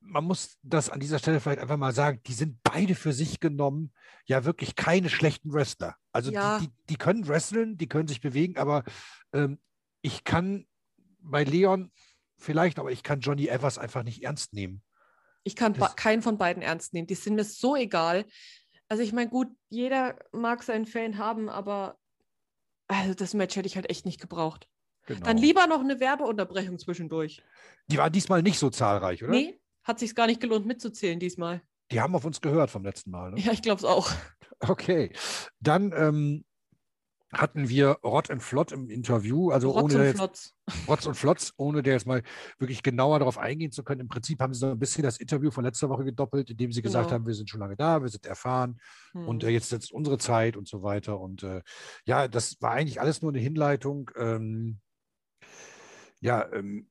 Speaker 2: man muss das an dieser Stelle vielleicht einfach mal sagen, die sind beide für sich genommen ja wirklich keine schlechten Wrestler. Also ja. die, die, die, können wresteln, die können sich bewegen, aber ähm, ich kann bei Leon vielleicht, aber ich kann Johnny Evers einfach nicht ernst nehmen.
Speaker 1: Ich kann keinen von beiden ernst nehmen. Die sind mir so egal. Also ich meine, gut, jeder mag seinen Fan haben, aber also das Match hätte ich halt echt nicht gebraucht. Genau. Dann lieber noch eine Werbeunterbrechung zwischendurch.
Speaker 2: Die war diesmal nicht so zahlreich, oder?
Speaker 1: Nee, hat sich gar nicht gelohnt mitzuzählen diesmal.
Speaker 2: Die haben auf uns gehört vom letzten Mal. Ne?
Speaker 1: Ja, ich glaube es auch.
Speaker 2: Okay. Dann ähm, hatten wir Rott und Flott im Interview, also
Speaker 1: Rotz
Speaker 2: ohne
Speaker 1: und Flotz.
Speaker 2: Rotz und Flotz, ohne der jetzt mal wirklich genauer darauf eingehen zu können. Im Prinzip haben sie so ein bisschen das Interview von letzter Woche gedoppelt, indem sie gesagt genau. haben, wir sind schon lange da, wir sind erfahren hm. und äh, jetzt ist unsere Zeit und so weiter. Und äh, ja, das war eigentlich alles nur eine Hinleitung. Ähm, ja, ähm,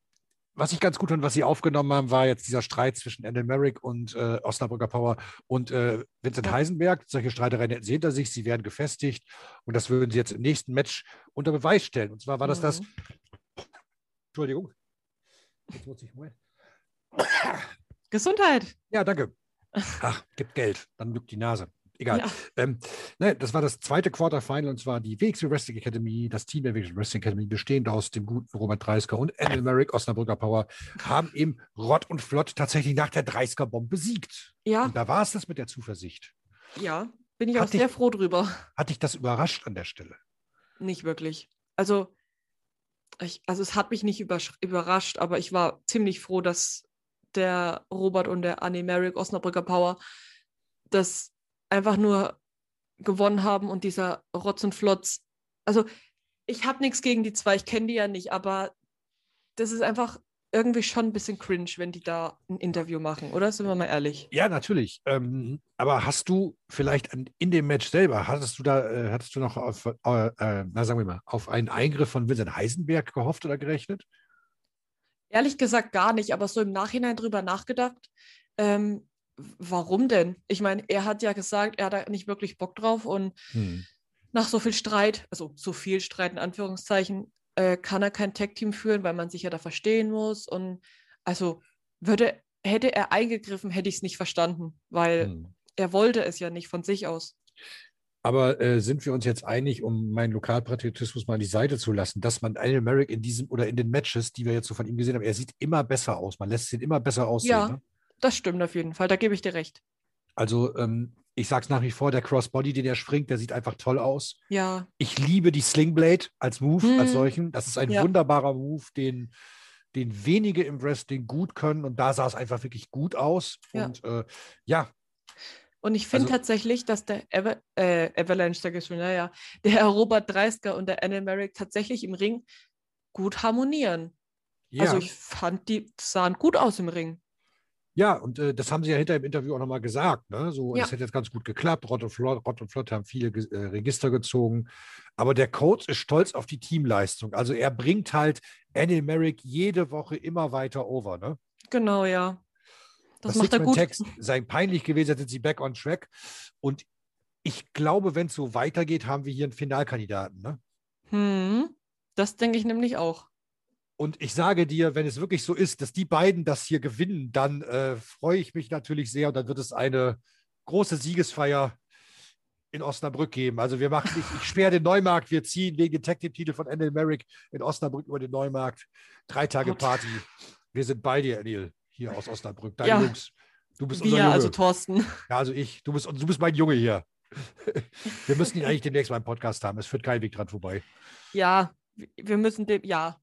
Speaker 2: was ich ganz gut fand, was sie aufgenommen haben, war jetzt dieser Streit zwischen Endel Merrick und äh, Osnabrücker Power und äh, Vincent. Heisenberg. Solche Streitereien hätten sie hinter sich, sie werden gefestigt und das würden sie jetzt im nächsten Match unter Beweis stellen. Und zwar war das mhm. das. Entschuldigung. Jetzt muss ich mal.
Speaker 1: Gesundheit.
Speaker 2: Ja, danke. <laughs> Ach, gibt Geld, dann lügt die Nase egal. Ja. Ähm, ne, das war das zweite Quarterfinal und zwar die WXW Wrestling Academy, das Team der WXW Wrestling Academy, bestehend aus dem guten Robert Dreisker und Anil Merrick, Osnabrücker Power, haben eben Rott und Flott tatsächlich nach der Dreisker-Bombe besiegt.
Speaker 1: Ja.
Speaker 2: Und da war es das mit der Zuversicht.
Speaker 1: Ja, bin ich auch sehr ich, froh drüber.
Speaker 2: Hat dich das überrascht an der Stelle?
Speaker 1: Nicht wirklich. Also, ich, also es hat mich nicht überrascht, aber ich war ziemlich froh, dass der Robert und der Annie Merrick Osnabrücker Power das einfach nur gewonnen haben und dieser Rotz und Flotz. Also ich habe nichts gegen die zwei, ich kenne die ja nicht, aber das ist einfach irgendwie schon ein bisschen cringe, wenn die da ein Interview machen, oder? Sind wir mal ehrlich?
Speaker 2: Ja, natürlich. Ähm, aber hast du vielleicht in dem Match selber, hattest du da, äh, hattest du noch auf, äh, äh, na sagen wir mal, auf einen Eingriff von Vincent Heisenberg gehofft oder gerechnet?
Speaker 1: Ehrlich gesagt gar nicht, aber so im Nachhinein drüber nachgedacht. Ähm, warum denn? Ich meine, er hat ja gesagt, er hat da nicht wirklich Bock drauf und hm. nach so viel Streit, also so viel Streit in Anführungszeichen, äh, kann er kein Tag-Team führen, weil man sich ja da verstehen muss. Und also würde, hätte er eingegriffen, hätte ich es nicht verstanden, weil hm. er wollte es ja nicht von sich aus.
Speaker 2: Aber äh, sind wir uns jetzt einig, um meinen Lokalpatriotismus mal an die Seite zu lassen, dass man Daniel Merrick in diesem oder in den Matches, die wir jetzt so von ihm gesehen haben, er sieht immer besser aus. Man lässt ihn immer besser aussehen.
Speaker 1: Ja,
Speaker 2: ne?
Speaker 1: Das stimmt auf jeden Fall, da gebe ich dir recht.
Speaker 2: Also ähm, ich sage es nach wie vor, der Crossbody, den er springt, der sieht einfach toll aus.
Speaker 1: Ja.
Speaker 2: Ich liebe die Slingblade als Move, hm. als solchen. Das ist ein ja. wunderbarer Move, den, den wenige im Wrestling gut können. Und da sah es einfach wirklich gut aus. Ja. Und äh, ja.
Speaker 1: Und ich finde also, tatsächlich, dass der Ava äh, Avalanche, sag ich schon, naja, der Robert Dreisker und der Anne Merrick tatsächlich im Ring gut harmonieren. Ja. Also ich fand, die sahen gut aus im Ring.
Speaker 2: Ja, und äh, das haben sie ja hinter im Interview auch nochmal gesagt. Ne? So, ja. es hätte jetzt ganz gut geklappt. Rott und Flott, Rott und Flott haben viele äh, Register gezogen. Aber der Coach ist stolz auf die Teamleistung. Also er bringt halt Annie Merrick jede Woche immer weiter over. Ne?
Speaker 1: Genau, ja.
Speaker 2: Das, das macht er gut. Text sei peinlich gewesen, sind sie back on track. Und ich glaube, wenn es so weitergeht, haben wir hier einen Finalkandidaten. Ne?
Speaker 1: Hm, das denke ich nämlich auch.
Speaker 2: Und ich sage dir, wenn es wirklich so ist, dass die beiden das hier gewinnen, dann äh, freue ich mich natürlich sehr und dann wird es eine große Siegesfeier in Osnabrück geben. Also wir machen, ich, ich sperre den Neumarkt, wir ziehen wegen Detective-Titel von Anil Merrick in Osnabrück über den Neumarkt. Drei Tage Gott. Party. Wir sind bei dir, Anil, hier aus Osnabrück. Deine ja. Jungs. Du bist unser
Speaker 1: Wir,
Speaker 2: Junge.
Speaker 1: also Thorsten.
Speaker 2: Ja, also ich. Du bist, du bist mein Junge hier. Wir müssen ihn eigentlich demnächst mal im Podcast haben. Es führt kein Weg dran vorbei.
Speaker 1: Ja, wir müssen dem, ja,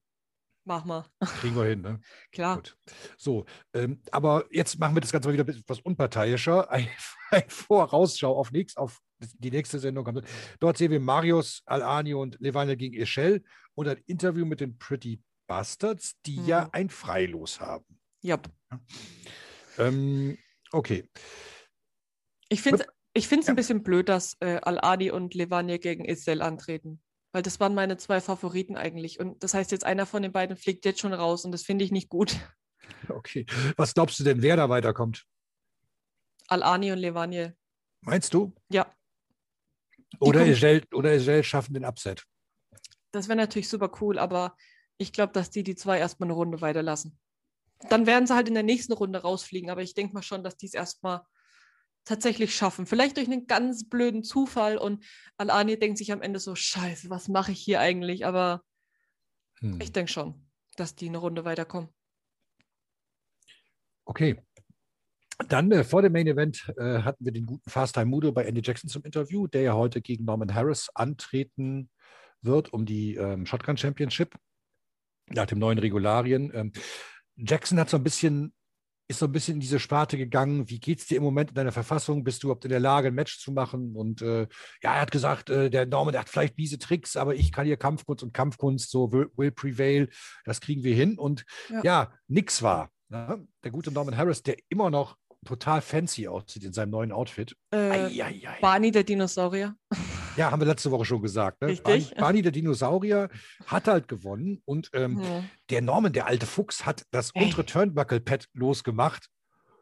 Speaker 1: Mach mal.
Speaker 2: Kriegen wir hin, ne? <laughs>
Speaker 1: Klar.
Speaker 2: Gut. So, ähm, aber jetzt machen wir das Ganze mal wieder etwas unparteiischer. <laughs> Ein, ein Vorausschau auf nichts, auf die nächste Sendung. Dort sehen wir Marius, Alani und Levane gegen Echel und ein Interview mit den Pretty Bastards, die
Speaker 1: Mhm.
Speaker 2: ja ein Freilos haben.
Speaker 1: Ja.
Speaker 2: Ähm, okay.
Speaker 1: Ich finde es ich find's
Speaker 2: Ja.
Speaker 1: ein bisschen blöd, dass äh, Al-Adi und Levanje gegen Isel antreten. Weil das waren meine zwei Favoriten eigentlich. Und das heißt, jetzt einer von den beiden fliegt jetzt schon raus und das finde ich nicht gut. <laughs>
Speaker 2: Okay. Was glaubst du denn, wer da weiterkommt?
Speaker 1: Al-Ani und Levanje.
Speaker 2: Meinst du?
Speaker 1: Ja,
Speaker 2: Oder Ejel, oder Ejel schaffen den Upset?
Speaker 1: das wäre natürlich super cool, aber ich glaube, dass die die zwei erstmal eine Runde weiterlassen. Dann werden sie halt in der nächsten Runde rausfliegen, aber ich denke mal schon, dass die es erstmal tatsächlich schaffen. Vielleicht durch einen ganz blöden Zufall und Al-Ani denkt sich am Ende so, scheiße, was mache ich hier eigentlich? Aber
Speaker 2: Hm.
Speaker 1: ich denke schon, dass die eine Runde weiterkommen.
Speaker 2: Okay. Dann äh, vor dem Main Event äh, hatten wir den guten Fast Time Mudo bei Andy Jackson zum Interview, der ja heute gegen Norman Harris antreten wird um die ähm, Shotgun Championship nach dem neuen Regularien. Ähm, Jackson hat so ein bisschen ist so ein bisschen in diese Sparte gegangen. Wie geht's dir im Moment in deiner Verfassung? Bist du überhaupt in der Lage, ein Match zu machen? Und äh, ja, er hat gesagt, äh, der Norman, der hat vielleicht miese Tricks, aber ich kann hier Kampfkunst und Kampfkunst, so will, will prevail, das kriegen wir hin. Und
Speaker 1: Ja.
Speaker 2: ja, nix war. Ne? Der gute Norman Harris, der immer noch total fancy aussieht in seinem neuen Outfit.
Speaker 1: Äh. Barney, der Dinosaurier. <laughs>
Speaker 2: Ja, haben wir letzte Woche schon gesagt. Ne?
Speaker 1: Richtig.
Speaker 2: Barney, Barney, der Dinosaurier, hat halt gewonnen und ähm,
Speaker 1: Hm.
Speaker 2: der Norman, der alte Fuchs, hat das
Speaker 1: Ey.
Speaker 2: untere Turnbuckle-Pad losgemacht.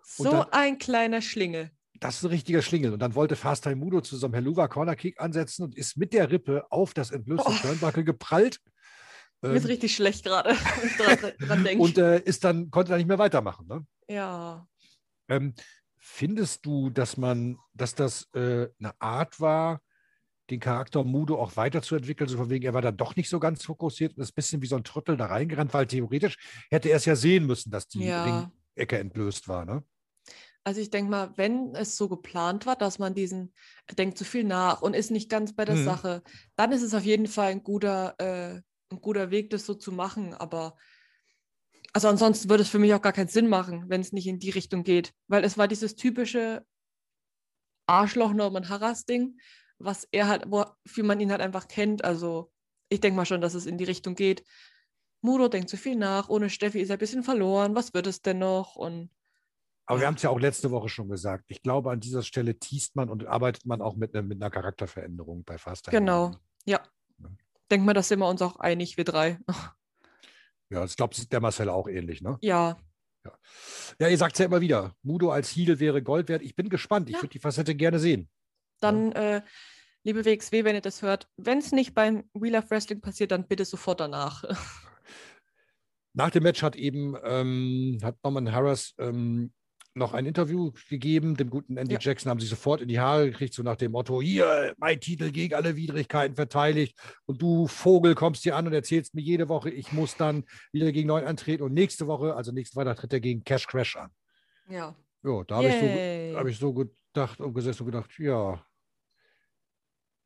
Speaker 1: So
Speaker 2: dann-
Speaker 1: ein kleiner Schlingel.
Speaker 2: Das ist ein richtiger Schlingel. Und dann wollte Fast Time Mudo zu so einem Helluva Corner Kick ansetzen und ist mit der Rippe auf das entblößte
Speaker 1: Oh.
Speaker 2: Turnbuckle geprallt.
Speaker 1: Mir ist
Speaker 2: Ähm,
Speaker 1: richtig schlecht gerade, <laughs> <laughs>
Speaker 2: und äh, ist dann, konnte dann nicht mehr weitermachen. Ne?
Speaker 1: ja.
Speaker 2: Ähm, findest du, dass man, dass das äh, eine Art war, den Charakter Mudo auch weiterzuentwickeln, so von wegen, er war da doch nicht so ganz fokussiert und ist ein bisschen wie so ein Trottel da reingerannt, weil theoretisch hätte er es ja sehen müssen, dass die
Speaker 1: Ja.
Speaker 2: Ringecke entblößt war, ne?
Speaker 1: Also ich denke mal, wenn es so geplant war, dass man diesen, er denkt zu viel nach und ist nicht ganz bei der
Speaker 2: Mhm.
Speaker 1: Sache, dann ist es auf jeden Fall ein guter, äh, ein guter Weg, das so zu machen. Aber also ansonsten würde es für mich auch gar keinen Sinn machen, wenn es nicht in die Richtung geht. Weil es war dieses typische Arschloch-Norman-Harras-Ding, was er halt, wofür man ihn halt einfach kennt. Also ich denke mal schon, dass es in die Richtung geht. Mudo denkt zu viel nach, ohne Steffi ist er ein bisschen verloren, was wird es denn noch? Und
Speaker 2: Aber wir
Speaker 1: Ja.
Speaker 2: haben es ja auch letzte Woche schon gesagt. Ich glaube, an dieser Stelle teast man und arbeitet man auch mit, ne, mit einer Charakterveränderung bei Fast
Speaker 1: Genau. Ja.
Speaker 2: Ja.
Speaker 1: Denk mal, da sind wir uns auch einig, wir drei.
Speaker 2: Ja, das glaubt sieht der Marcel auch ähnlich, ne?
Speaker 1: Ja,
Speaker 2: Ja, ihr sagt es ja immer wieder, Mudo als Heel wäre Gold wert. Ich bin gespannt. Ich
Speaker 1: Ja.
Speaker 2: würde die Facette gerne sehen.
Speaker 1: Dann, äh, liebe WXW, wenn ihr das hört, wenn es nicht beim Wheel of Wrestling passiert, dann bitte sofort danach. <laughs>
Speaker 2: Nach dem Match hat eben ähm, hat Norman Harris ähm, noch ein Interview gegeben. Dem guten Andy
Speaker 1: Ja.
Speaker 2: Jackson haben sie sofort in die Haare gekriegt, so nach dem Motto: Hier, mein Titel gegen alle Widrigkeiten verteidigt. Und du Vogel kommst hier an und erzählst mir jede Woche, ich muss dann wieder gegen neun antreten. Und nächste Woche, also nächste Woche, tritt er gegen Cash Crash an.
Speaker 1: ja.
Speaker 2: Ja, da habe ich, so, hab ich so gedacht und gesessen und gedacht: Ja,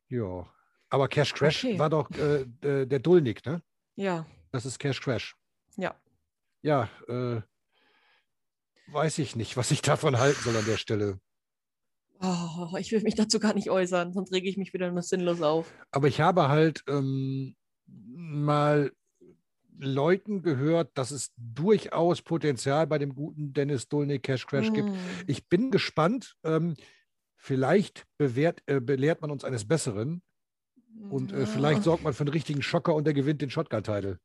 Speaker 2: ja. Aber Cash Crash
Speaker 1: Okay.
Speaker 2: war doch äh, äh, der Dulnik, ne?
Speaker 1: Ja,
Speaker 2: Das ist Cash Crash.
Speaker 1: ja.
Speaker 2: ja, äh, weiß ich nicht, was ich davon halten soll an der Stelle.
Speaker 1: Oh, ich will mich dazu gar nicht äußern, sonst rege ich mich wieder nur sinnlos auf.
Speaker 2: Aber ich habe halt ähm, mal Leuten gehört, dass es durchaus Potenzial bei dem guten Dennis Dolny Cash Crash gibt.
Speaker 1: Hm.
Speaker 2: Ich bin gespannt. Ähm, vielleicht bewährt, äh, belehrt man uns eines Besseren und äh, vielleicht sorgt man für einen richtigen Schocker und der gewinnt den Shotgun-Title.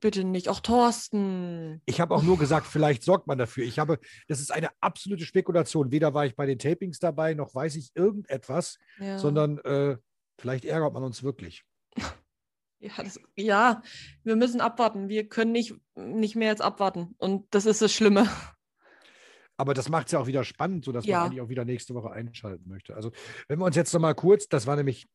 Speaker 1: Bitte nicht, auch Thorsten.
Speaker 2: Ich habe auch nur gesagt, vielleicht sorgt man dafür. Ich habe, das ist eine absolute Spekulation. Weder war ich bei den Tapings dabei, noch weiß ich irgendetwas,
Speaker 1: Ja.
Speaker 2: sondern äh, vielleicht ärgert man uns wirklich. <laughs>
Speaker 1: Ja, das, ja, wir müssen abwarten. Wir können nicht, nicht mehr als abwarten. Und das ist das Schlimme.
Speaker 2: Aber das macht es ja auch wieder spannend, sodass
Speaker 1: Ja.
Speaker 2: man eigentlich auch wieder nächste Woche einschalten möchte. Also, wenn wir uns jetzt nochmal kurz, das war nämlich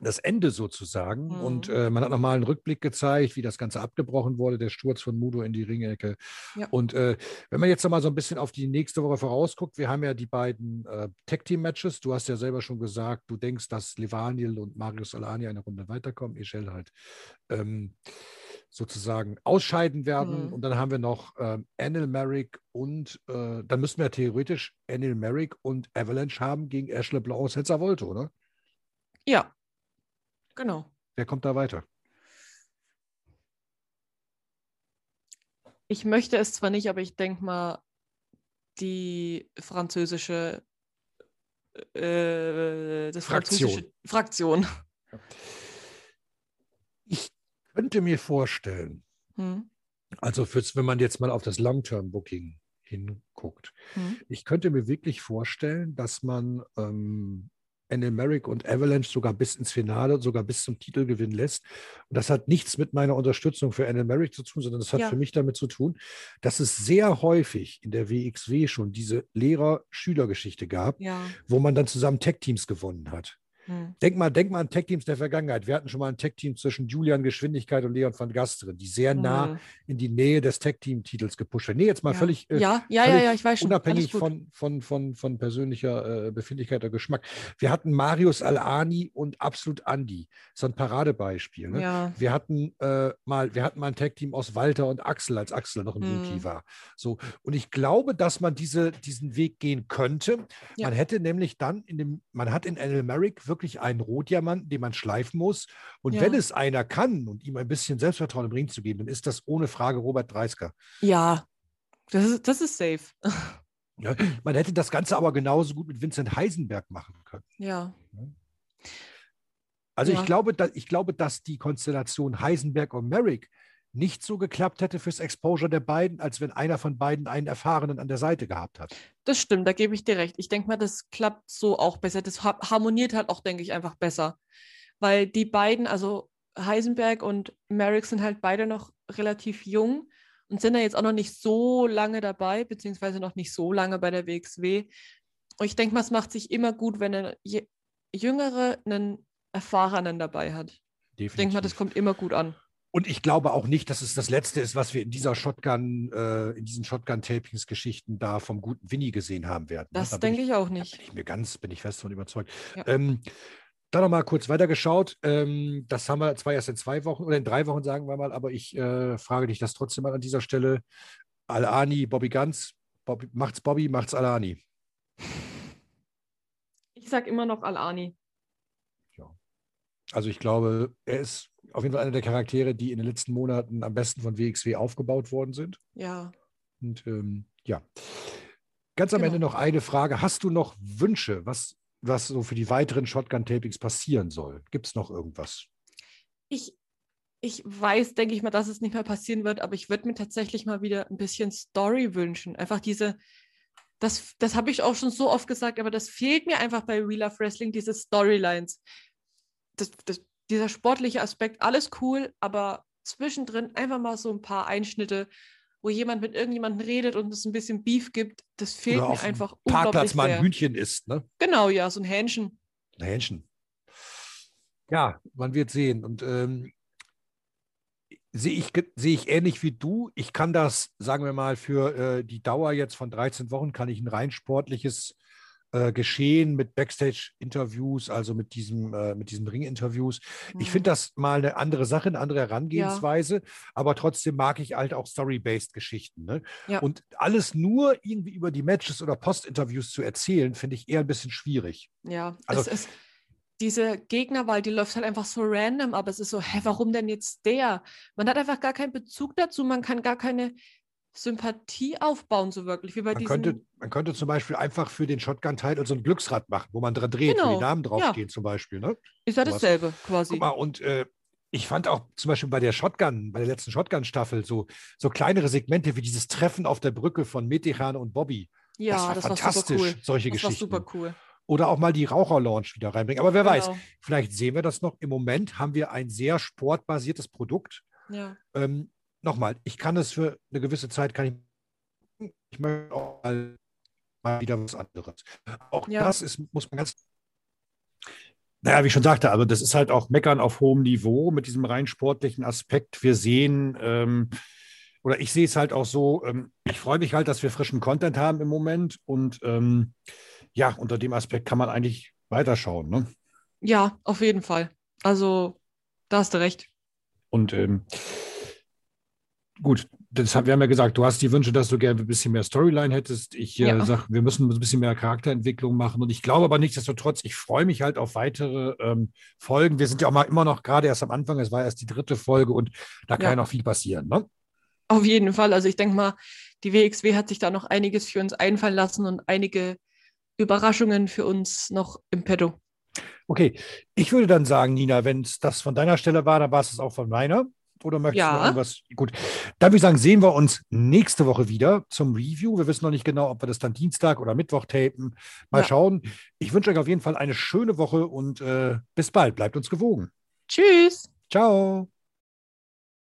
Speaker 2: das Ende sozusagen.
Speaker 1: Mhm.
Speaker 2: Und äh, man hat nochmal einen Rückblick gezeigt, wie das Ganze abgebrochen wurde, der Sturz von Mudo in die Ringecke.
Speaker 1: Ja.
Speaker 2: Und äh, wenn man jetzt nochmal so ein bisschen auf die nächste Woche vorausguckt, wir haben ja die beiden äh, Tag-Team-Matches. Du hast ja selber schon gesagt, du denkst, dass Levaniel und Marius Alani eine Runde weiterkommen, Echel halt. Ähm, sozusagen ausscheiden werden.
Speaker 1: Mhm.
Speaker 2: Und dann haben wir noch ähm, Anil Merrick und äh, dann müssten wir theoretisch Anil Merrick und Avalanche haben gegen Ashley Blau aus Hetzer Wollte, oder?
Speaker 1: Ja, genau.
Speaker 2: Wer kommt da weiter?
Speaker 1: Ich möchte es zwar nicht, aber ich denke mal, die französische, äh, das
Speaker 2: Fraktion.
Speaker 1: französische Fraktion.
Speaker 2: Ich könnte mir vorstellen,
Speaker 1: Hm.
Speaker 2: also fürs, wenn man jetzt mal auf das Long-Term-Booking hinguckt,
Speaker 1: Hm.
Speaker 2: ich könnte mir wirklich vorstellen, dass man ähm, Merrick und Avalanche sogar bis ins Finale, sogar bis zum Titelgewinn lässt. Und das hat nichts mit meiner Unterstützung für Anil Merrick zu tun, sondern das hat
Speaker 1: Ja.
Speaker 2: für mich damit zu tun, dass es sehr häufig in der WXW schon diese Lehrer-Schüler-Geschichte gab,
Speaker 1: Ja.
Speaker 2: wo man dann zusammen Tech-Teams gewonnen hat.
Speaker 1: Hm.
Speaker 2: Denk mal, denk mal an Tech-Teams der Vergangenheit. Wir hatten schon mal ein Tech-Team zwischen Julian Geschwindigkeit und Leon van Gasteren, die sehr nah
Speaker 1: Hm.
Speaker 2: in die Nähe des Tech-Team-Titels gepusht werden. Nee, jetzt mal
Speaker 1: ja.
Speaker 2: völlig äh,
Speaker 1: ja, ja,
Speaker 2: völlig unabhängig von, von, von, von persönlicher äh, Befindlichkeit oder Geschmack. Wir hatten Marius Al-Ani und Absolut Andy. So ein Paradebeispiel. Ne? Wir hatten äh, mal, wir hatten mal ein Tag-Team aus Walter und Axel, als Axel noch ein
Speaker 1: Hm.
Speaker 2: Rookie war. So, und ich glaube, dass man diese, diesen Weg gehen könnte. Man hätte nämlich dann in dem, man hat in Anil Merrick wirklich einen Rotdiamanten, den man schleifen muss. Und
Speaker 1: Ja.
Speaker 2: wenn es einer kann und ihm ein bisschen Selbstvertrauen im Ring zu geben, dann ist das ohne Frage Robert Dreisker.
Speaker 1: Ja, das ist, das ist safe.
Speaker 2: Ja, man hätte das Ganze aber genauso gut mit Vincent Heisenberg machen können.
Speaker 1: Ja.
Speaker 2: Also
Speaker 1: Ja.
Speaker 2: ich, glaube, da, ich glaube, dass die Konstellation Heisenberg und Merrick nicht so geklappt hätte fürs Exposure der beiden, als wenn einer von beiden einen Erfahrenen an der Seite gehabt hat.
Speaker 1: Das stimmt, da gebe ich dir recht. Ich denke mal, das klappt so auch besser. Das ha- harmoniert halt auch, denke ich, einfach besser. Weil die beiden, also Heisenberg und Merrick sind halt beide noch relativ jung und sind da jetzt auch noch nicht so lange dabei, beziehungsweise noch nicht so lange bei der WXW. Und ich denke mal, es macht sich immer gut, wenn ein Jüngere einen Erfahrenen dabei hat. Ich denke mal, das kommt immer gut an.
Speaker 2: Und ich glaube auch nicht, dass es das Letzte ist, was wir in dieser Shotgun, äh, in diesen Shotgun-Tapings-Geschichten da vom guten Winnie gesehen haben werden. ne?
Speaker 1: Das
Speaker 2: Da
Speaker 1: denke ich auch
Speaker 2: Da
Speaker 1: nicht.
Speaker 2: bin ich mir ganz, bin ich fest von überzeugt.
Speaker 1: Ja.
Speaker 2: Ähm, dann noch mal kurz weitergeschaut. Ähm, das haben wir zwar erst in zwei Wochen oder in drei Wochen, sagen wir mal, aber ich äh, frage dich das trotzdem mal an dieser Stelle. Al-Ani, Bobby Ganz, Bobby, macht's Bobby, macht's Al-Ani.
Speaker 1: Ich sage immer noch Al-Ani.
Speaker 2: Also ich glaube, er ist auf jeden Fall einer der Charaktere, die in den letzten Monaten am besten von WXW aufgebaut worden sind.
Speaker 1: Ja.
Speaker 2: Und ähm, ja, ganz am
Speaker 1: Genau.
Speaker 2: Ende noch eine Frage. Hast du noch Wünsche, was, was so für die weiteren Shotgun-Tapings passieren soll? Gibt es noch irgendwas?
Speaker 1: Ich, ich weiß, denke ich mal, dass es nicht mehr passieren wird, aber ich würde mir tatsächlich mal wieder ein bisschen Story wünschen. Einfach diese, das, das habe ich auch schon so oft gesagt, aber das fehlt mir einfach bei Real Life Wrestling, diese Storylines. Das, das, dieser sportliche Aspekt, alles cool, aber zwischendrin einfach mal so ein paar Einschnitte, wo jemand mit irgendjemandem redet und es ein bisschen Beef gibt, das fehlt
Speaker 2: Oder
Speaker 1: mir
Speaker 2: auf dem
Speaker 1: einfach
Speaker 2: Parkplatz
Speaker 1: unglaublich
Speaker 2: mal ein
Speaker 1: sehr.
Speaker 2: Hühnchen isst, ne?
Speaker 1: Genau, ja, so ein Hähnchen.
Speaker 2: Ein Hähnchen. Ja, man wird sehen. Und ähm, sehe ich, sehe ich ähnlich wie du. Ich kann das, sagen wir mal, für äh, die Dauer jetzt von 13 Wochen, kann ich ein rein sportliches äh, Geschehen mit Backstage-Interviews, also mit diesem, äh, mit diesen Ring-Interviews. Ich
Speaker 1: Mhm.
Speaker 2: finde das mal eine andere Sache, eine andere Herangehensweise, aber trotzdem mag ich halt auch Story-based Geschichten. Ne?
Speaker 1: Ja.
Speaker 2: Und alles nur irgendwie über die Matches oder Post-Interviews zu erzählen, finde ich eher ein bisschen schwierig.
Speaker 1: Ja,
Speaker 2: Also-
Speaker 1: es ist diese Gegnerwahl, die läuft halt einfach so random, aber es ist so, hä, warum denn jetzt der? Man hat einfach gar keinen Bezug dazu, man kann gar keine Sympathie aufbauen, so wirklich, wie bei
Speaker 2: Man könnte, man könnte zum Beispiel einfach für den Shotgun-Title so ein Glücksrad machen, wo man dran dreht, wo
Speaker 1: Genau,
Speaker 2: die Namen
Speaker 1: ja.
Speaker 2: draufstehen zum Beispiel. Ne?
Speaker 1: ist ja dasselbe quasi.
Speaker 2: Guck mal, und äh, ich fand auch zum Beispiel bei der Shotgun, bei der letzten Shotgun-Staffel, so, so kleinere Segmente wie dieses Treffen auf der Brücke von Metehan und Bobby.
Speaker 1: ja,
Speaker 2: das war
Speaker 1: das war
Speaker 2: fantastisch,
Speaker 1: super cool.
Speaker 2: solche
Speaker 1: Das war
Speaker 2: Geschichten.
Speaker 1: super cool.
Speaker 2: Oder auch mal die Raucher-Lounge wieder reinbringen. Aber wer weiß,
Speaker 1: Genau.
Speaker 2: vielleicht sehen wir das noch. Im Moment haben wir ein sehr sportbasiertes Produkt.
Speaker 1: Ja.
Speaker 2: Ähm, Nochmal, ich kann es für eine gewisse Zeit, kann ich, ich möchte auch mal, mal wieder was anderes. Auch
Speaker 1: Ja.
Speaker 2: das ist, muss man ganz, naja, wie ich schon sagte, also das ist halt auch Meckern auf hohem Niveau mit diesem rein sportlichen Aspekt. Wir sehen, ähm, oder ich sehe es halt auch so, ähm, ich freue mich halt, dass wir frischen Content haben im Moment und ähm, ja, unter dem Aspekt kann man eigentlich weiterschauen. Ne?
Speaker 1: ja, auf jeden Fall. Also, da hast du recht.
Speaker 2: Und ähm, gut, das haben wir haben ja gesagt, du hast die Wünsche, dass du gerne ein bisschen mehr Storyline hättest. Ich äh,
Speaker 1: Ja.
Speaker 2: sage, wir müssen ein bisschen mehr Charakterentwicklung machen. Und ich glaube aber nichtsdestotrotz, ich freue mich halt auf weitere ähm, Folgen. Wir sind ja auch mal immer noch gerade erst am Anfang. Es war erst die dritte Folge und da kann Ja. noch viel passieren. Ne?
Speaker 1: Auf jeden Fall. Also ich denke mal, die WXW hat sich da noch einiges für uns einfallen lassen und einige Überraschungen für uns noch im Petto.
Speaker 2: Okay, ich würde dann sagen, Nina, wenn es das von deiner Stelle war, dann war es das auch von meiner. Oder möchtest
Speaker 1: Ja.
Speaker 2: du noch irgendwas? Gut, dann würde ich sagen, sehen wir uns nächste Woche wieder zum Review. Wir wissen noch nicht genau, ob wir das dann Dienstag oder Mittwoch tapen. Mal
Speaker 1: Ja.
Speaker 2: schauen. Ich wünsche euch auf jeden Fall eine schöne Woche und äh, bis bald. Bleibt uns gewogen.
Speaker 1: Tschüss!
Speaker 2: Ciao.